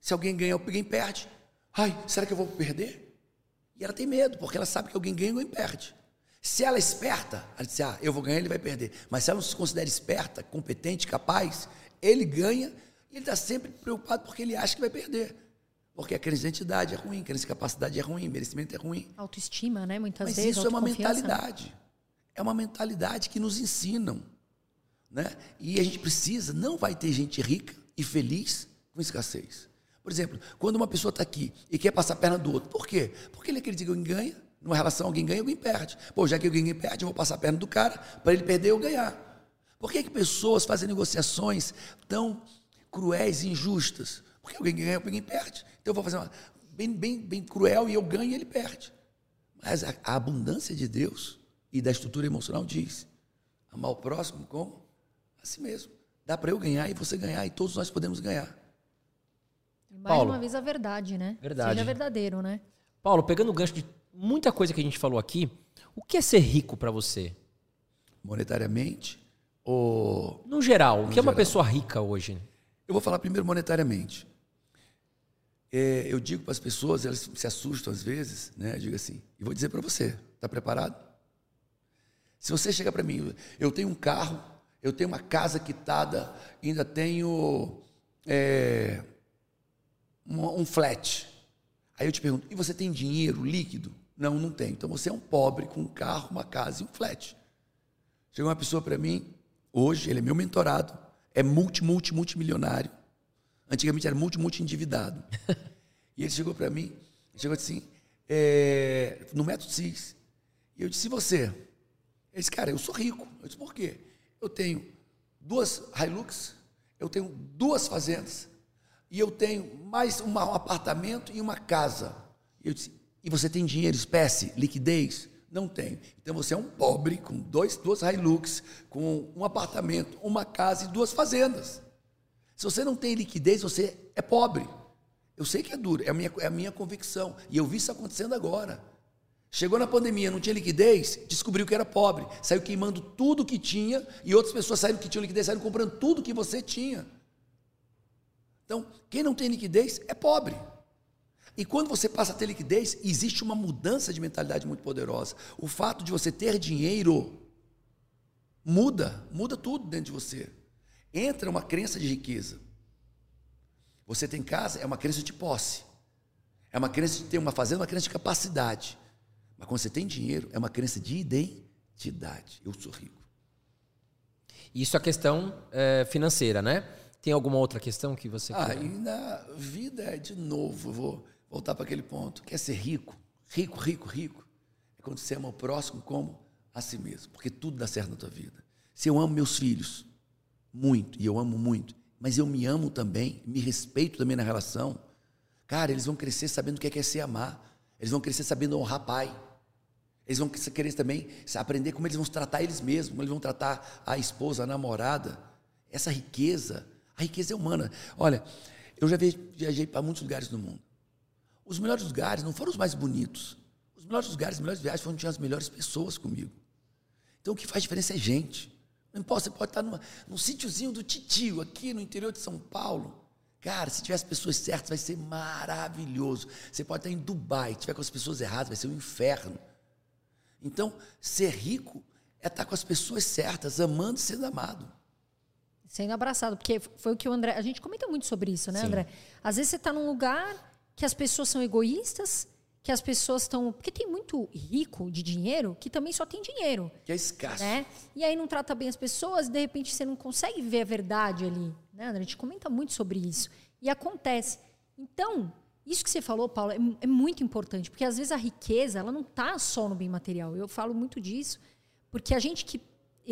Se alguém ganha, alguém perde. Ai, será que eu vou perder? E ela tem medo, porque ela sabe que alguém ganha e alguém perde. Se ela é esperta, ela diz, ah, eu vou ganhar, ele vai perder. Mas se ela não se considera esperta, competente, capaz, ele ganha e ele está sempre preocupado porque ele acha que vai perder. Porque a crença de identidade é ruim, a crença de capacidade é ruim, merecimento é ruim. Autoestima, né? Muitas Mas vezes. isso é uma mentalidade. É uma mentalidade que nos ensinam. Né? E a gente precisa, não vai ter gente rica e feliz com escassez. Por exemplo, quando uma pessoa está aqui e quer passar a perna do outro, por quê? Porque ele acredita que alguém ganha, numa relação alguém ganha, alguém perde. Pô, já que alguém perde, eu vou passar a perna do cara para ele perder ou ganhar. Por que, que pessoas fazem negociações tão cruéis e injustas? Porque alguém ganha, alguém perde. Então eu vou fazer uma bem, bem, bem cruel e eu ganho e ele perde. Mas a, a abundância de Deus e da estrutura emocional diz: amar o próximo como a si mesmo. Dá para eu ganhar e você ganhar, e todos nós podemos ganhar. Mais Paulo. uma vez a verdade, né? Verdade. Seja verdadeiro, né? Paulo, pegando o gancho de muita coisa que a gente falou aqui, o que é ser rico para você? Monetariamente, ou. No geral, o que é uma geral. pessoa rica hoje? Eu vou falar primeiro monetariamente. É, eu digo para as pessoas, elas se assustam às vezes, né? Eu digo assim, e vou dizer para você, está preparado? Se você chegar para mim, eu tenho um carro, eu tenho uma casa quitada, ainda tenho é, um, um flat. Aí eu te pergunto, e você tem dinheiro líquido? Não, não tenho. Então você é um pobre com um carro, uma casa e um flat. Chegou uma pessoa para mim, hoje, ele é meu mentorado, é multi, multi, multimilionário. Antigamente era multi, multi endividado. e ele chegou para mim, chegou assim, é, no método CIS. E eu disse, e você? Ele disse, cara, eu sou rico. Eu disse, por quê? Eu tenho duas Hilux, eu tenho duas fazendas, e eu tenho mais um apartamento e uma casa. E eu disse, e você tem dinheiro, espécie, liquidez? Não tenho. Então você é um pobre com dois, duas Hilux, com um apartamento, uma casa e duas fazendas. Se você não tem liquidez, você é pobre. Eu sei que é duro, é a minha, é a minha convicção. E eu vi isso acontecendo agora. Chegou na pandemia, não tinha liquidez, descobriu que era pobre. Saiu queimando tudo que tinha e outras pessoas saíram que tinham liquidez, saíram comprando tudo que você tinha. Então, quem não tem liquidez é pobre. E quando você passa a ter liquidez, existe uma mudança de mentalidade muito poderosa. O fato de você ter dinheiro muda, muda tudo dentro de você. Entra uma crença de riqueza. Você tem casa, é uma crença de posse. É uma crença de ter uma fazenda, uma crença de capacidade. Mas quando você tem dinheiro, é uma crença de identidade. Eu sou rico. Isso é questão é, financeira, né? Tem alguma outra questão que você Ah, quer? e na vida é de novo, eu vou voltar para aquele ponto. Quer ser rico? Rico, rico, rico. É quando você ama o próximo como a si mesmo. Porque tudo dá certo na tua vida. Se eu amo meus filhos muito, e eu amo muito, mas eu me amo também, me respeito também na relação, cara, eles vão crescer sabendo o que é, que é ser amar. Eles vão crescer sabendo honrar pai. Eles vão querer também aprender como eles vão tratar eles mesmos, como eles vão tratar a esposa, a namorada. Essa riqueza, a riqueza é humana. Olha, eu já vi- viajei para muitos lugares no mundo. Os melhores lugares não foram os mais bonitos. Os melhores lugares, as melhores viagens foram onde tinha as melhores pessoas comigo. Então o que faz diferença é gente. Não importa, você pode estar numa, num sítiozinho do Titio, aqui no interior de São Paulo. Cara, se tiver as pessoas certas, vai ser maravilhoso. Você pode estar em Dubai, tiver com as pessoas erradas, vai ser um inferno. Então, ser rico é estar com as pessoas certas, amando e sendo amado. Sendo abraçado. Porque foi o que o André. A gente comenta muito sobre isso, né, Sim. André? Às vezes você está num lugar que as pessoas são egoístas, que as pessoas estão. Porque tem muito rico de dinheiro que também só tem dinheiro. Que é escasso. né? E aí não trata bem as pessoas, de repente você não consegue ver a verdade ali, né? André? A gente comenta muito sobre isso e acontece. Então, isso que você falou, Paulo, é, é muito importante, porque às vezes a riqueza, ela não está só no bem material. Eu falo muito disso, porque a gente que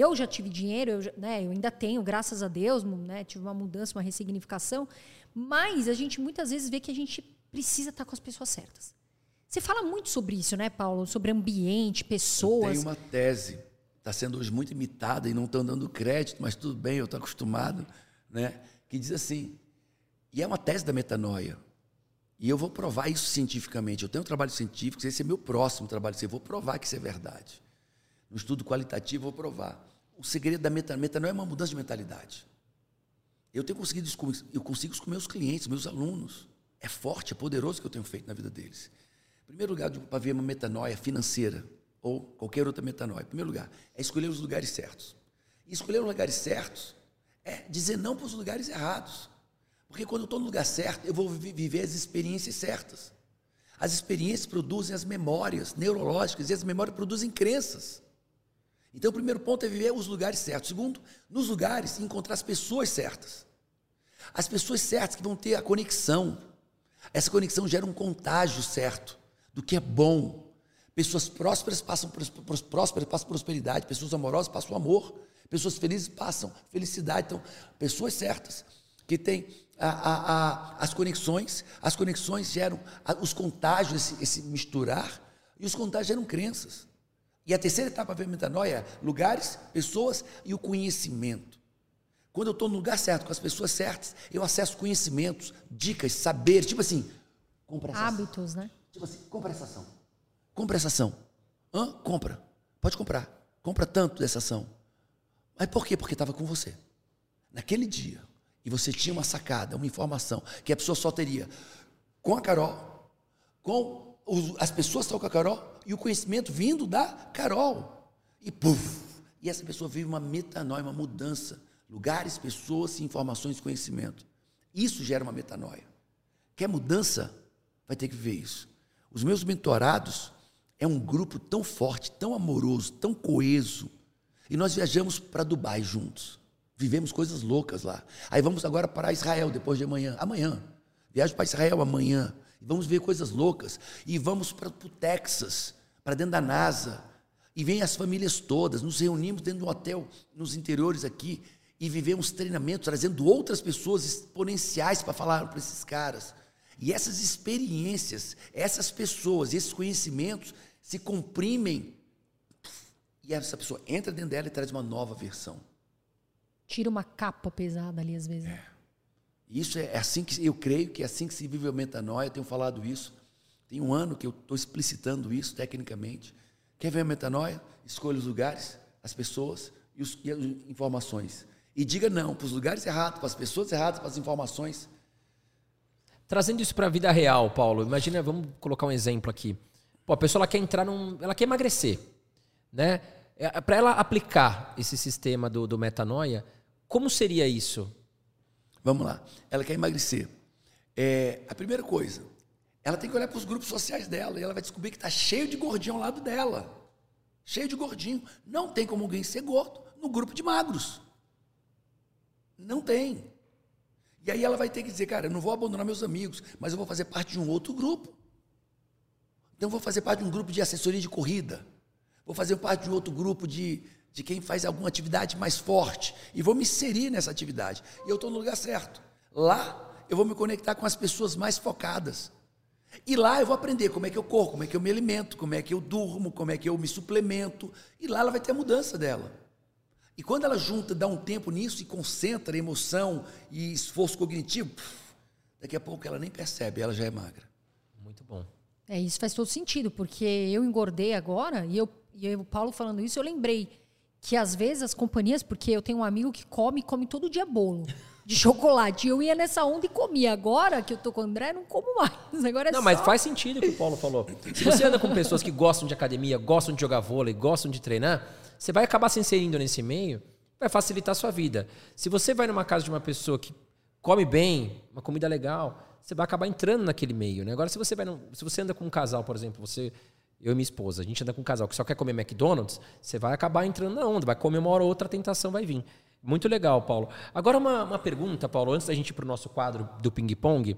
eu já tive dinheiro, eu, já, né, eu ainda tenho, graças a Deus, né, tive uma mudança, uma ressignificação, mas a gente muitas vezes vê que a gente precisa estar com as pessoas certas. Você fala muito sobre isso, né, Paulo? Sobre ambiente, pessoas. Tem uma tese, está sendo hoje muito imitada e não estão dando crédito, mas tudo bem, eu estou acostumado, né? Que diz assim, e é uma tese da metanoia. E eu vou provar isso cientificamente. Eu tenho um trabalho científico, esse é meu próximo trabalho. Eu vou provar que isso é verdade. No estudo qualitativo, eu vou provar. O segredo da metanoia, metanoia é uma mudança de mentalidade. Eu tenho conseguido isso com, eu consigo isso com meus clientes, meus alunos. É forte, é poderoso o que eu tenho feito na vida deles. Em primeiro lugar, para ver uma metanoia financeira ou qualquer outra metanoia, em primeiro lugar, é escolher os lugares certos. E escolher os lugares certos é dizer não para os lugares errados. Porque quando eu estou no lugar certo, eu vou viver as experiências certas. As experiências produzem as memórias neurológicas e as memórias produzem crenças. Então, o primeiro ponto é viver os lugares certos. Segundo, nos lugares, encontrar as pessoas certas. As pessoas certas que vão ter a conexão. Essa conexão gera um contágio certo do que é bom. Pessoas prósperas passam prósperas passam prosperidade, pessoas amorosas passam amor, pessoas felizes passam felicidade. Então, pessoas certas que têm a, a, a, as conexões, as conexões geram os contágios, esse, esse, misturar, e os contágios geram crenças. E a terceira etapa da metanoia é lugares, pessoas e o conhecimento. Quando eu estou no lugar certo, com as pessoas certas, eu acesso conhecimentos, dicas, saberes, tipo assim, compra essa Hábitos, ação. né? Tipo assim, compra essa ação. Compra essa ação. Hã? Compra. Pode comprar. Compra tanto dessa ação. Mas por quê? Porque estava com você. Naquele dia, e você tinha uma sacada, uma informação que a pessoa só teria com a Carol, com os, as pessoas que estão com a Carol e o conhecimento vindo da Carol. E puf! E essa pessoa vive uma metanoia, uma mudança. Lugares, pessoas, informações, conhecimento. Isso gera uma metanoia. Quer mudança? Vai ter que viver isso. Os meus mentorados é um grupo tão forte, tão amoroso, tão coeso. E nós viajamos para Dubai juntos. Vivemos coisas loucas lá. Aí vamos agora para Israel depois de amanhã. Amanhã. Viajo para Israel amanhã. E vamos ver coisas loucas. E vamos para o Texas, para dentro da NASA. E vem as famílias todas. Nos reunimos dentro de um hotel nos interiores aqui e vivemos treinamentos, trazendo outras pessoas exponenciais para falar para esses caras. E essas experiências, essas pessoas, esses conhecimentos se comprimem e essa pessoa entra dentro dela e traz uma nova versão tira uma capa pesada ali às vezes. É. Isso é assim que eu creio que é assim que se vive a metanoia. Eu tenho falado isso. Tem um ano que eu estou explicitando isso tecnicamente. Quer ver a metanoia? Escolha os lugares, as pessoas e, os, e as informações. E diga não para os lugares errados, para as pessoas erradas, para as informações. Trazendo isso para a vida real, Paulo, imagina, vamos colocar um exemplo aqui. Pô, a pessoa ela quer entrar num. Ela quer emagrecer. Né? É, para ela aplicar esse sistema do, do metanoia, como seria isso? Vamos lá. Ela quer emagrecer. É, a primeira coisa, ela tem que olhar para os grupos sociais dela e ela vai descobrir que está cheio de gordinho ao lado dela. Cheio de gordinho. Não tem como alguém ser gordo no grupo de magros. Não tem. E aí ela vai ter que dizer, cara, eu não vou abandonar meus amigos, mas eu vou fazer parte de um outro grupo. Então eu vou fazer parte de um grupo de assessoria de corrida. Vou fazer parte de outro grupo de de quem faz alguma atividade mais forte e vou me inserir nessa atividade. E eu estou no lugar certo. Lá eu vou me conectar com as pessoas mais focadas. E lá eu vou aprender como é que eu corro, como é que eu me alimento, como é que eu durmo, como é que eu me suplemento. E lá ela vai ter a mudança dela. E quando ela junta, dá um tempo nisso e concentra emoção e esforço cognitivo, daqui a pouco ela nem percebe, ela já é magra. Muito bom. É, isso faz todo sentido, porque eu engordei agora e eu, e eu, o Paulo falando isso, eu lembrei que às vezes as companhias, porque eu tenho um amigo que come, come todo dia bolo de chocolate. Eu ia nessa onda e comia. Agora que eu tô com o André, não como mais. Agora é Não, só... mas faz sentido o que o Paulo falou. Se você anda com pessoas que gostam de academia, gostam de jogar vôlei, gostam de treinar, você vai acabar se inserindo nesse meio, vai facilitar a sua vida. Se você vai numa casa de uma pessoa que come bem, uma comida legal, você vai acabar entrando naquele meio, né? Agora, se você vai num, se você anda com um casal, por exemplo, você eu e minha esposa, a gente anda com um casal que só quer comer McDonald's, você vai acabar entrando na onda, vai comer uma hora ou outra, a tentação vai vir. Muito legal, Paulo. Agora, uma, uma pergunta, Paulo, antes da gente ir para o nosso quadro do ping-pong.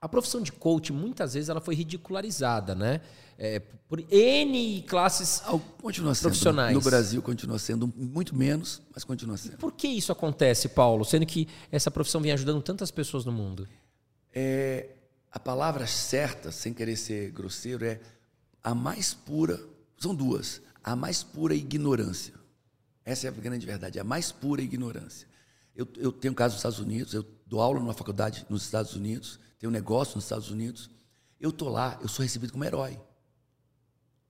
A profissão de coach, muitas vezes, ela foi ridicularizada, né? É, por N classes continua sendo, profissionais. No Brasil continua sendo muito menos, mas continua sendo. Por que isso acontece, Paulo? Sendo que essa profissão vem ajudando tantas pessoas no mundo. É, a palavra certa, sem querer ser grosseiro, é a mais pura. São duas. A mais pura ignorância. Essa é a grande verdade. A mais pura ignorância. Eu, eu tenho um caso nos Estados Unidos, eu dou aula numa faculdade nos Estados Unidos, tenho um negócio nos Estados Unidos. Eu tô lá, eu sou recebido como herói.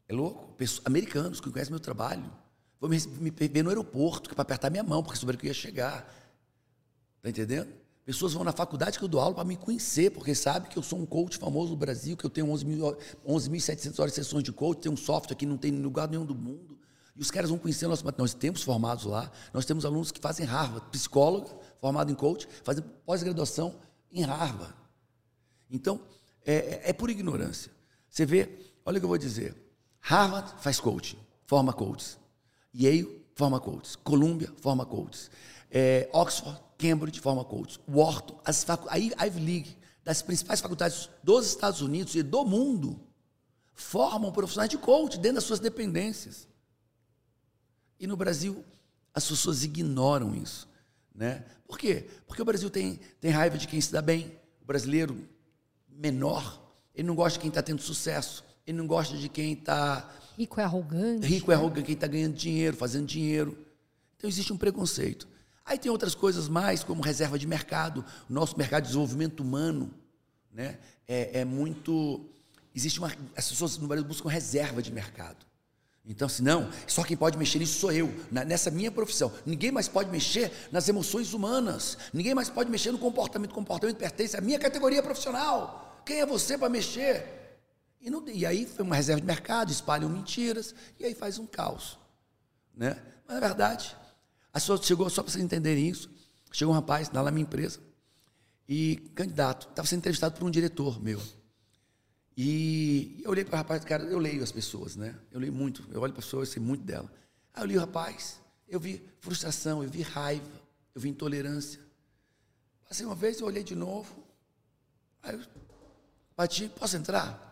É louco? Americanos que conhecem meu trabalho. Vão me, me ver no aeroporto, para apertar minha mão, porque souberam que eu ia chegar. Tá entendendo? Pessoas vão na faculdade que eu dou aula para me conhecer, porque sabe que eu sou um coach famoso no Brasil, que eu tenho 11.700 11 horas de sessões de coach, tenho um software que não tem em lugar nenhum do mundo. E os caras vão conhecer nosso Nós temos formados lá, nós temos alunos que fazem Harvard, psicólogo formado em coach, fazem pós-graduação em Harvard. Então, é, é, é por ignorância. Você vê, olha o que eu vou dizer. Harvard faz coaching, forma coaches. Yale forma coaches. Columbia forma coaches. É, Oxford, Cambridge forma coaches. Wharton, as facu a Ivy League, das principais faculdades dos Estados Unidos e do mundo, formam profissionais de coach dentro das suas dependências. E no Brasil, as pessoas ignoram isso. Né? Por quê? Porque o Brasil tem, tem raiva de quem se dá bem. O brasileiro menor, ele não gosta de quem está tendo sucesso. Ele não gosta de quem está. Rico é arrogante. Rico é arrogante, quem está ganhando dinheiro, fazendo dinheiro. Então existe um preconceito. Aí tem outras coisas mais, como reserva de mercado. O nosso mercado de desenvolvimento humano né, é, é muito. Existe uma. As pessoas no Brasil buscam reserva de mercado. Então, se não, só quem pode mexer nisso sou eu, nessa minha profissão. Ninguém mais pode mexer nas emoções humanas. Ninguém mais pode mexer no comportamento. O comportamento pertence à minha categoria profissional. Quem é você para mexer? E, não, e, aí foi uma reserva de mercado, espalham mentiras, e aí faz um caos. Né? Mas, na verdade, a pessoa chegou, só para vocês entenderem isso, chegou um rapaz lá na minha empresa, e candidato, estava sendo entrevistado por um diretor meu. E eu olhei para o rapaz, cara, eu leio as pessoas, né? Eu leio muito, eu olho para as pessoas, eu sei muito dela. Aí eu li o rapaz, eu vi frustração, eu vi raiva, eu vi intolerância. Passei uma vez, eu olhei de novo, aí eu bati, posso entrar?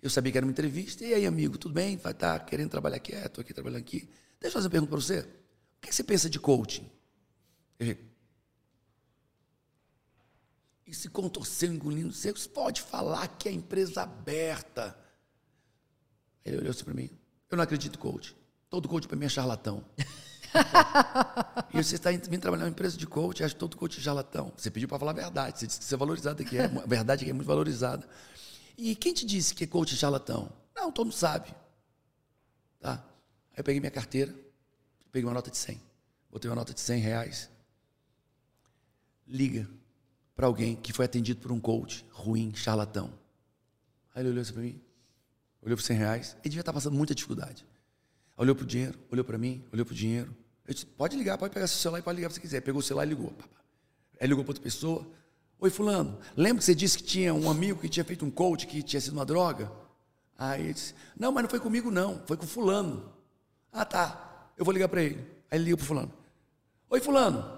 Eu sabia que era uma entrevista, e aí, amigo, tudo bem? Vai estar tá querendo trabalhar aqui? É, estou aqui trabalhando aqui. Deixa eu fazer uma pergunta para você. O que você pensa de coaching? Eu, e se contorceu, engolindo seco. Você pode falar que é empresa aberta. Ele olhou assim para mim. Eu não acredito em coach. Todo coach para mim é charlatão. e você está vindo trabalhar numa empresa de coach, acha que todo coach é charlatão. Você pediu para falar a verdade. Você disse que você é valorizado aqui. É, a verdade é que é muito valorizada. E quem te disse que é coach é charlatão? Não, todo mundo sabe. Tá? Aí eu peguei minha carteira, peguei uma nota de 100. Botei uma nota de 100 reais. Liga para alguém que foi atendido por um coach ruim, charlatão. Aí ele olhou assim para mim, olhou para 100 reais, ele devia estar passando muita dificuldade. Olhou para o dinheiro, olhou para mim, olhou para o dinheiro. Eu disse, pode ligar, pode pegar seu celular e pode ligar se você quiser. Pegou o celular e ligou. Aí ligou para outra pessoa. Oi, fulano, lembra que você disse que tinha um amigo que tinha feito um coach que tinha sido uma droga? Aí ele disse, não, mas não foi comigo não, foi com fulano. Ah, tá, eu vou ligar para ele. Aí ele liga para fulano. Oi, fulano,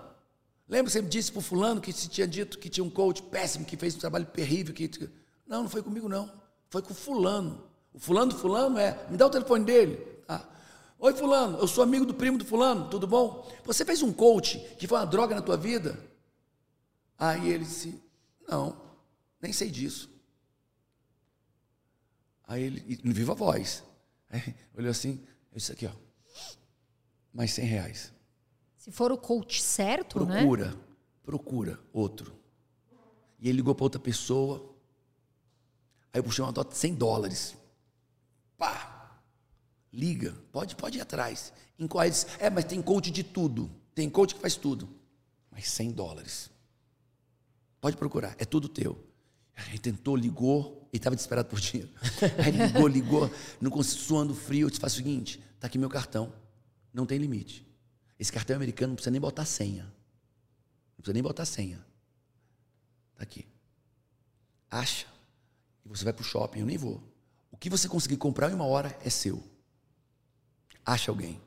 Lembra que você me disse para fulano que se tinha dito que tinha um coach péssimo, que fez um trabalho terrível? Que... Não, não foi comigo, não. Foi com o fulano. O fulano do fulano é, me dá o telefone dele. Ah. Oi, fulano, eu sou amigo do primo do fulano, tudo bom? Você fez um coach que foi uma droga na tua vida? Aí ele disse, não, nem sei disso. Aí ele, no viva voz, olhou assim, eu disse aqui, ó, mais 100 reais. Se for o coach certo, procura, né? Procura, procura outro. E ele ligou para outra pessoa. Aí eu puxei uma nota de 100 dólares. Pá! Liga, pode, pode ir atrás. Incorre, diz, é, mas tem coach de tudo. Tem coach que faz tudo. Mas 100 dólares. Pode procurar, é tudo teu. Ele tentou, ligou, ele estava desesperado por dinheiro. Aí ligou, ligou, não suando frio. Eu disse, faz o seguinte, tá aqui meu cartão. Não tem limite. Esse cartão americano não precisa nem botar senha. Não precisa nem botar senha. Está aqui. Acha. E você vai para o shopping, eu nem vou. O que você conseguir comprar em uma hora é seu. Acha alguém.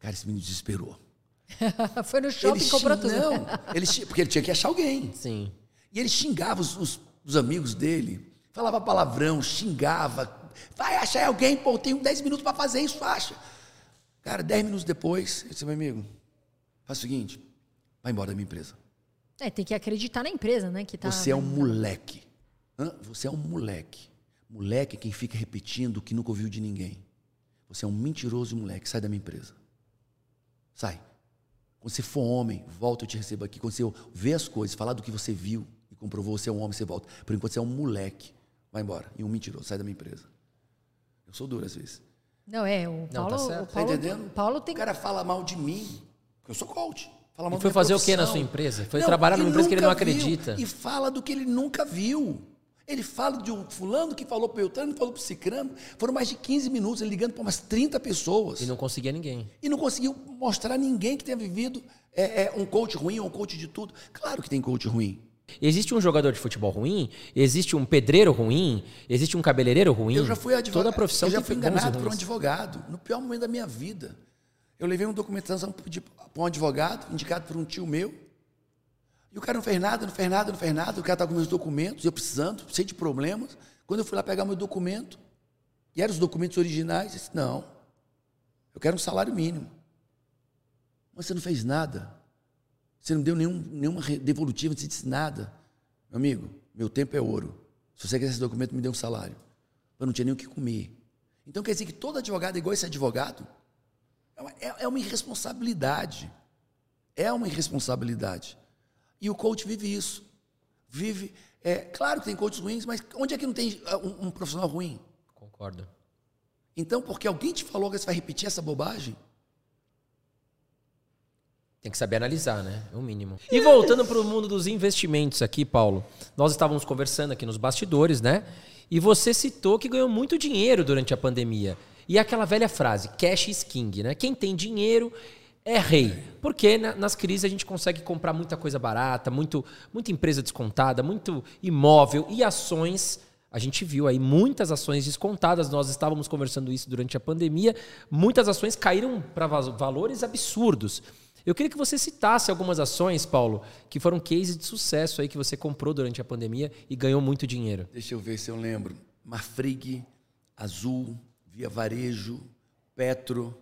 Cara, esse menino desesperou. Foi no shopping e comprou tudo. Não, ele, porque ele tinha que achar alguém. Sim. E ele xingava os, os, os amigos dele, falava palavrão, xingava. Vai achar alguém, pô, tenho 10 minutos para fazer isso, acha. Cara, 10 minutos depois, eu disse, meu amigo, faz o seguinte, vai embora da minha empresa. É, tem que acreditar na empresa, né? Que tá... Você é um moleque. Hã? Você é um moleque. Moleque é quem fica repetindo o que nunca ouviu de ninguém. Você é um mentiroso moleque. Sai da minha empresa. Sai. Quando você for homem, volta, eu te recebo aqui. Quando você vê as coisas, falar do que você viu e comprovou, você é um homem, você volta. Por enquanto, você é um moleque. Vai embora. E um mentiroso. Sai da minha empresa. Eu sou duro às vezes. Não, é. O Não, Paulo, tá certo. o Tá Paulo, entendendo? o Paulo tem O cara fala mal de mim, porque eu sou coach. Fala mal E foi fazer o quê na profissão. sua empresa? Foi trabalhar numa empresa que ele não acredita. viu E fala do que ele nunca viu. Ele fala de um fulano que falou para o Beltrano, falou para o Cicrano. Foram mais de 15 minutos ele ligando para umas 30 pessoas. E não conseguia ninguém. E não conseguiu mostrar a ninguém que tenha vivido é, é, um coach ruim ou um coach de tudo. Claro que tem coach ruim. Existe um jogador de futebol ruim, existe um pedreiro ruim, existe um cabeleireiro ruim. Eu já fui advogado. Toda a profissão eu já fui enganado por um advogado, no pior momento da minha vida. Eu levei uma documentação para um advogado, indicado por um tio meu. E o cara não fez nada, não fez nada, não fez nada. O cara estava com meus documentos, eu precisando, cheio de problemas. Quando eu fui lá pegar meu documento, e eram os documentos originais, eu disse, não, eu quero um salário mínimo. Mas você não fez nada. Você não deu nenhum, nenhuma devolutiva, você disse nada. Meu amigo, meu tempo é ouro. Se você quer esse documento, me dê um salário. Eu não tinha nem o que comer. Então quer dizer que todo advogado é igual esse advogado? É uma, é- é uma irresponsabilidade. É uma irresponsabilidade. E o coach vive isso. Vive. É, claro que tem coaches ruins, mas onde é que não tem ah, um, um profissional ruim? Concordo. Então, porque alguém te falou que você vai repetir essa bobagem, Tem que saber analisar, né? É o mínimo. E voltando para o mundo dos investimentos aqui, Paulo. Nós estávamos conversando aqui nos bastidores, né? E você citou que ganhou muito dinheiro durante a pandemia. E aquela velha frase, cash is king, né? Quem tem dinheiro é rei. Porque na- nas crises a gente consegue comprar muita coisa barata, muito, muita empresa descontada, muito imóvel e ações. A gente viu aí muitas ações descontadas. Nós estávamos conversando isso durante a pandemia. Muitas ações caíram para valores absurdos. Eu queria que você citasse algumas ações, Paulo, que foram cases de sucesso aí que você comprou durante a pandemia e ganhou muito dinheiro. deixa eu ver se eu lembro. Marfrig, Azul, Via Varejo, Petro,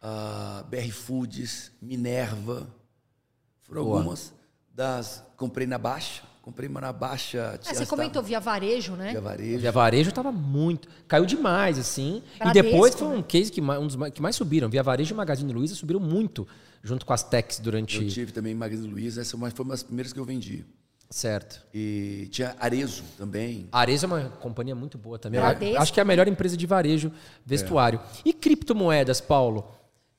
ah, BR Foods, Minerva. Foram Boa. algumas das. Comprei na Baixa. Comprei uma na Baixa. É, você comentou via varejo, né? Via Varejo. Via Varejo estava muito. Caiu demais, assim. Bradesco, e depois foi né? um case que mais, um dos mais, que mais subiram. Via Varejo e Magazine Luiza subiram muito junto com as techs durante. Eu tive também Magazine Luiza, essa foi uma das primeiras que eu vendi. Certo. E tinha Arezo também. A Arezzo é uma companhia muito boa também. Bradesco. Acho que é a melhor empresa de varejo vestuário. E criptomoedas, Paulo?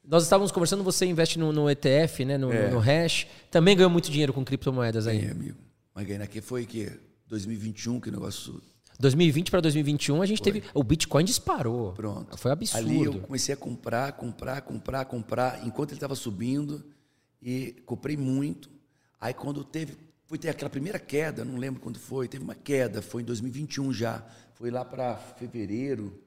Nós estávamos conversando, você investe no, no ETF, né, no, É. no Hash. Também ganhou muito dinheiro com criptomoedas aí. Aí, amigo. Mas ganhei aqui foi que 2021 que o negócio 2020 para 2021 a gente teve. O Bitcoin disparou. Pronto. Foi absurdo. Ali eu comecei a comprar, comprar, comprar, comprar, enquanto ele estava subindo, e comprei muito. Aí quando teve, foi ter aquela primeira queda, não lembro quando foi, teve uma queda, foi em 2021 já. Foi lá para fevereiro,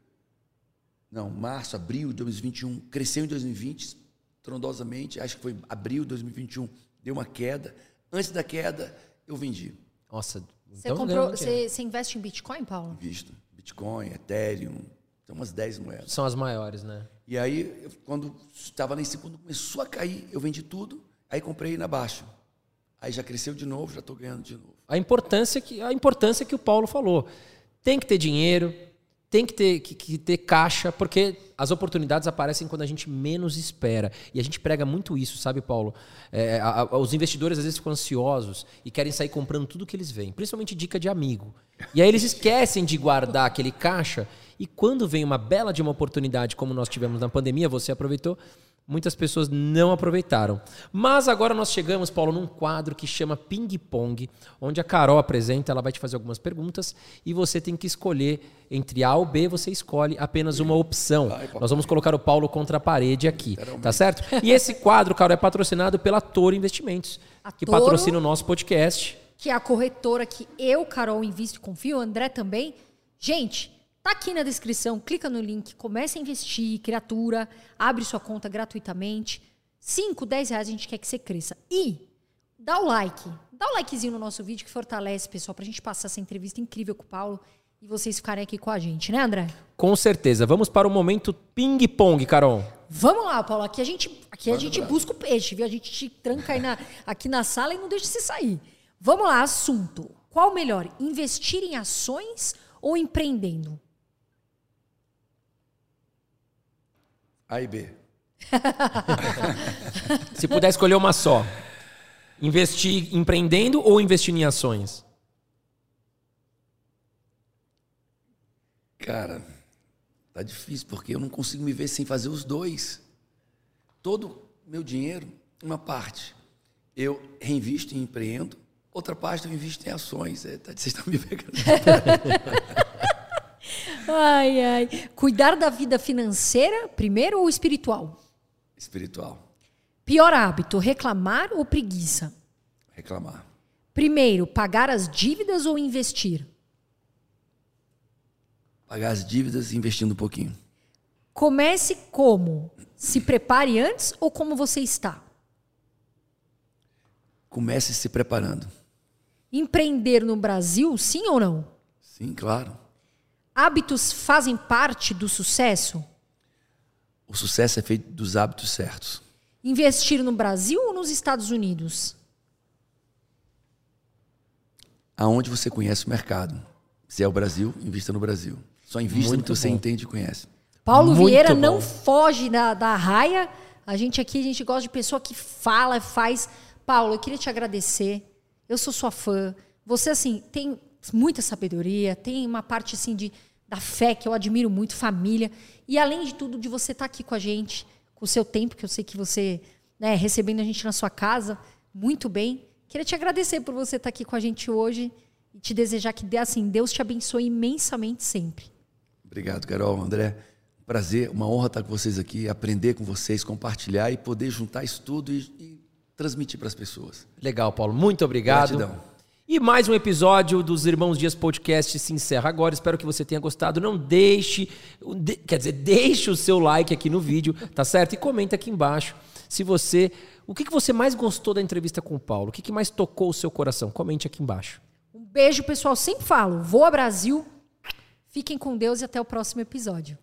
não, março, abril de 2021, cresceu em 2020, trondosamente, acho que foi abril de 2021, deu uma queda. Antes da queda, eu vendi. Nossa, Você, então comprou, você, você investe em Bitcoin, Paulo? Visto. Bitcoin, Ethereum, tem umas 10 moedas. São as maiores, né? E aí, eu- quando estava lá em cima, quando começou a cair, eu vendi tudo, aí comprei na baixa. Aí já cresceu de novo, já estou ganhando de novo. A importância que, a importância que o Paulo falou. Tem que ter dinheiro, tem que ter, que, que ter caixa, porque as oportunidades aparecem quando a gente menos espera. E a gente prega muito isso, sabe, Paulo? É, a- a- os investidores às vezes ficam ansiosos e querem sair comprando tudo que eles veem, principalmente dica de amigo. E aí eles esquecem de guardar aquele caixa. E quando vem uma bela de uma oportunidade, como nós tivemos na pandemia, você aproveitou, muitas pessoas não aproveitaram. Mas agora nós chegamos, Paulo, num quadro que chama Ping Pong, onde a Carol apresenta, ela vai te fazer algumas perguntas e você tem que escolher entre A ou B, você escolhe apenas uma opção. Nós vamos colocar o Paulo contra a parede aqui, tá certo? E esse quadro, Carol, é patrocinado pela Toro Investimentos, que patrocina o nosso podcast. que é a corretora que eu, Carol, invisto e confio, o André também. Gente, tá aqui na descrição, clica no link, comece a investir, criatura, abre sua conta gratuitamente. 5, 10 reais a gente quer que você cresça. E dá o like, dá o likezinho no nosso vídeo que fortalece, pessoal, pra gente passar essa entrevista incrível com o Paulo e vocês ficarem aqui com a gente, né, André? Com certeza. Vamos para o momento ping-pong, Carol. Vamos lá, Paulo. Aqui a gente, aqui a gente busca o peixe, viu? A gente te tranca aí na, aqui na sala e não deixa você sair. Vamos lá, assunto. Qual melhor, investir em ações ou empreendendo? A e B. Se puder escolher uma só. Investir empreendendo ou investir em ações? Cara, tá difícil porque eu não consigo me ver sem fazer os dois. Todo meu dinheiro, uma parte, eu reinvisto e empreendo, outra parte eu invisto em ações. É, tá- vocês estão me pegando. Ai, ai. Cuidar da vida financeira primeiro ou espiritual? Espiritual. Pior hábito, reclamar ou preguiça? Reclamar. Primeiro, pagar as dívidas ou investir? Pagar as dívidas e investindo um pouquinho. Comece como? Se prepare antes ou como você está? Comece se preparando. Empreender no Brasil, sim ou não? Sim, claro. Hábitos fazem parte do sucesso? O sucesso é feito dos hábitos certos. Investir no Brasil ou nos Estados Unidos? Aonde você conhece o mercado. Se é o Brasil, invista no Brasil. Só invista no Muito que você bom. entende e conhece. Paulo Muito Vieira bom. não foge da, da raia. A gente aqui, a gente gosta de pessoa que fala, faz. Paulo, eu queria te agradecer. Eu sou sua fã. Você, assim, tem muita sabedoria, tem uma parte, assim, de, da fé que eu admiro muito, família. E, além de tudo, de você estar aqui com a gente, com o seu tempo, que eu sei que você, né, recebendo a gente na sua casa, muito bem. Queria te agradecer por você estar aqui com a gente hoje e te desejar que, assim, Deus te abençoe imensamente sempre. Obrigado, Carol, André. Um prazer, uma honra estar com vocês aqui, aprender com vocês, compartilhar e poder juntar isso tudo e, e transmitir para as pessoas. Legal, Paulo. Muito obrigado. Gratidão. E mais um episódio dos Irmãos Dias Podcast se encerra agora. Espero que você tenha gostado. Não deixe, de- quer dizer, deixe o seu like aqui no vídeo, tá certo? E comenta aqui embaixo se você, o que, que você mais gostou da entrevista com o Paulo? O que, que mais tocou o seu coração? Comente aqui embaixo. Um beijo, pessoal. Sempre falo. Voa Brasil. Fiquem com Deus e até o próximo episódio.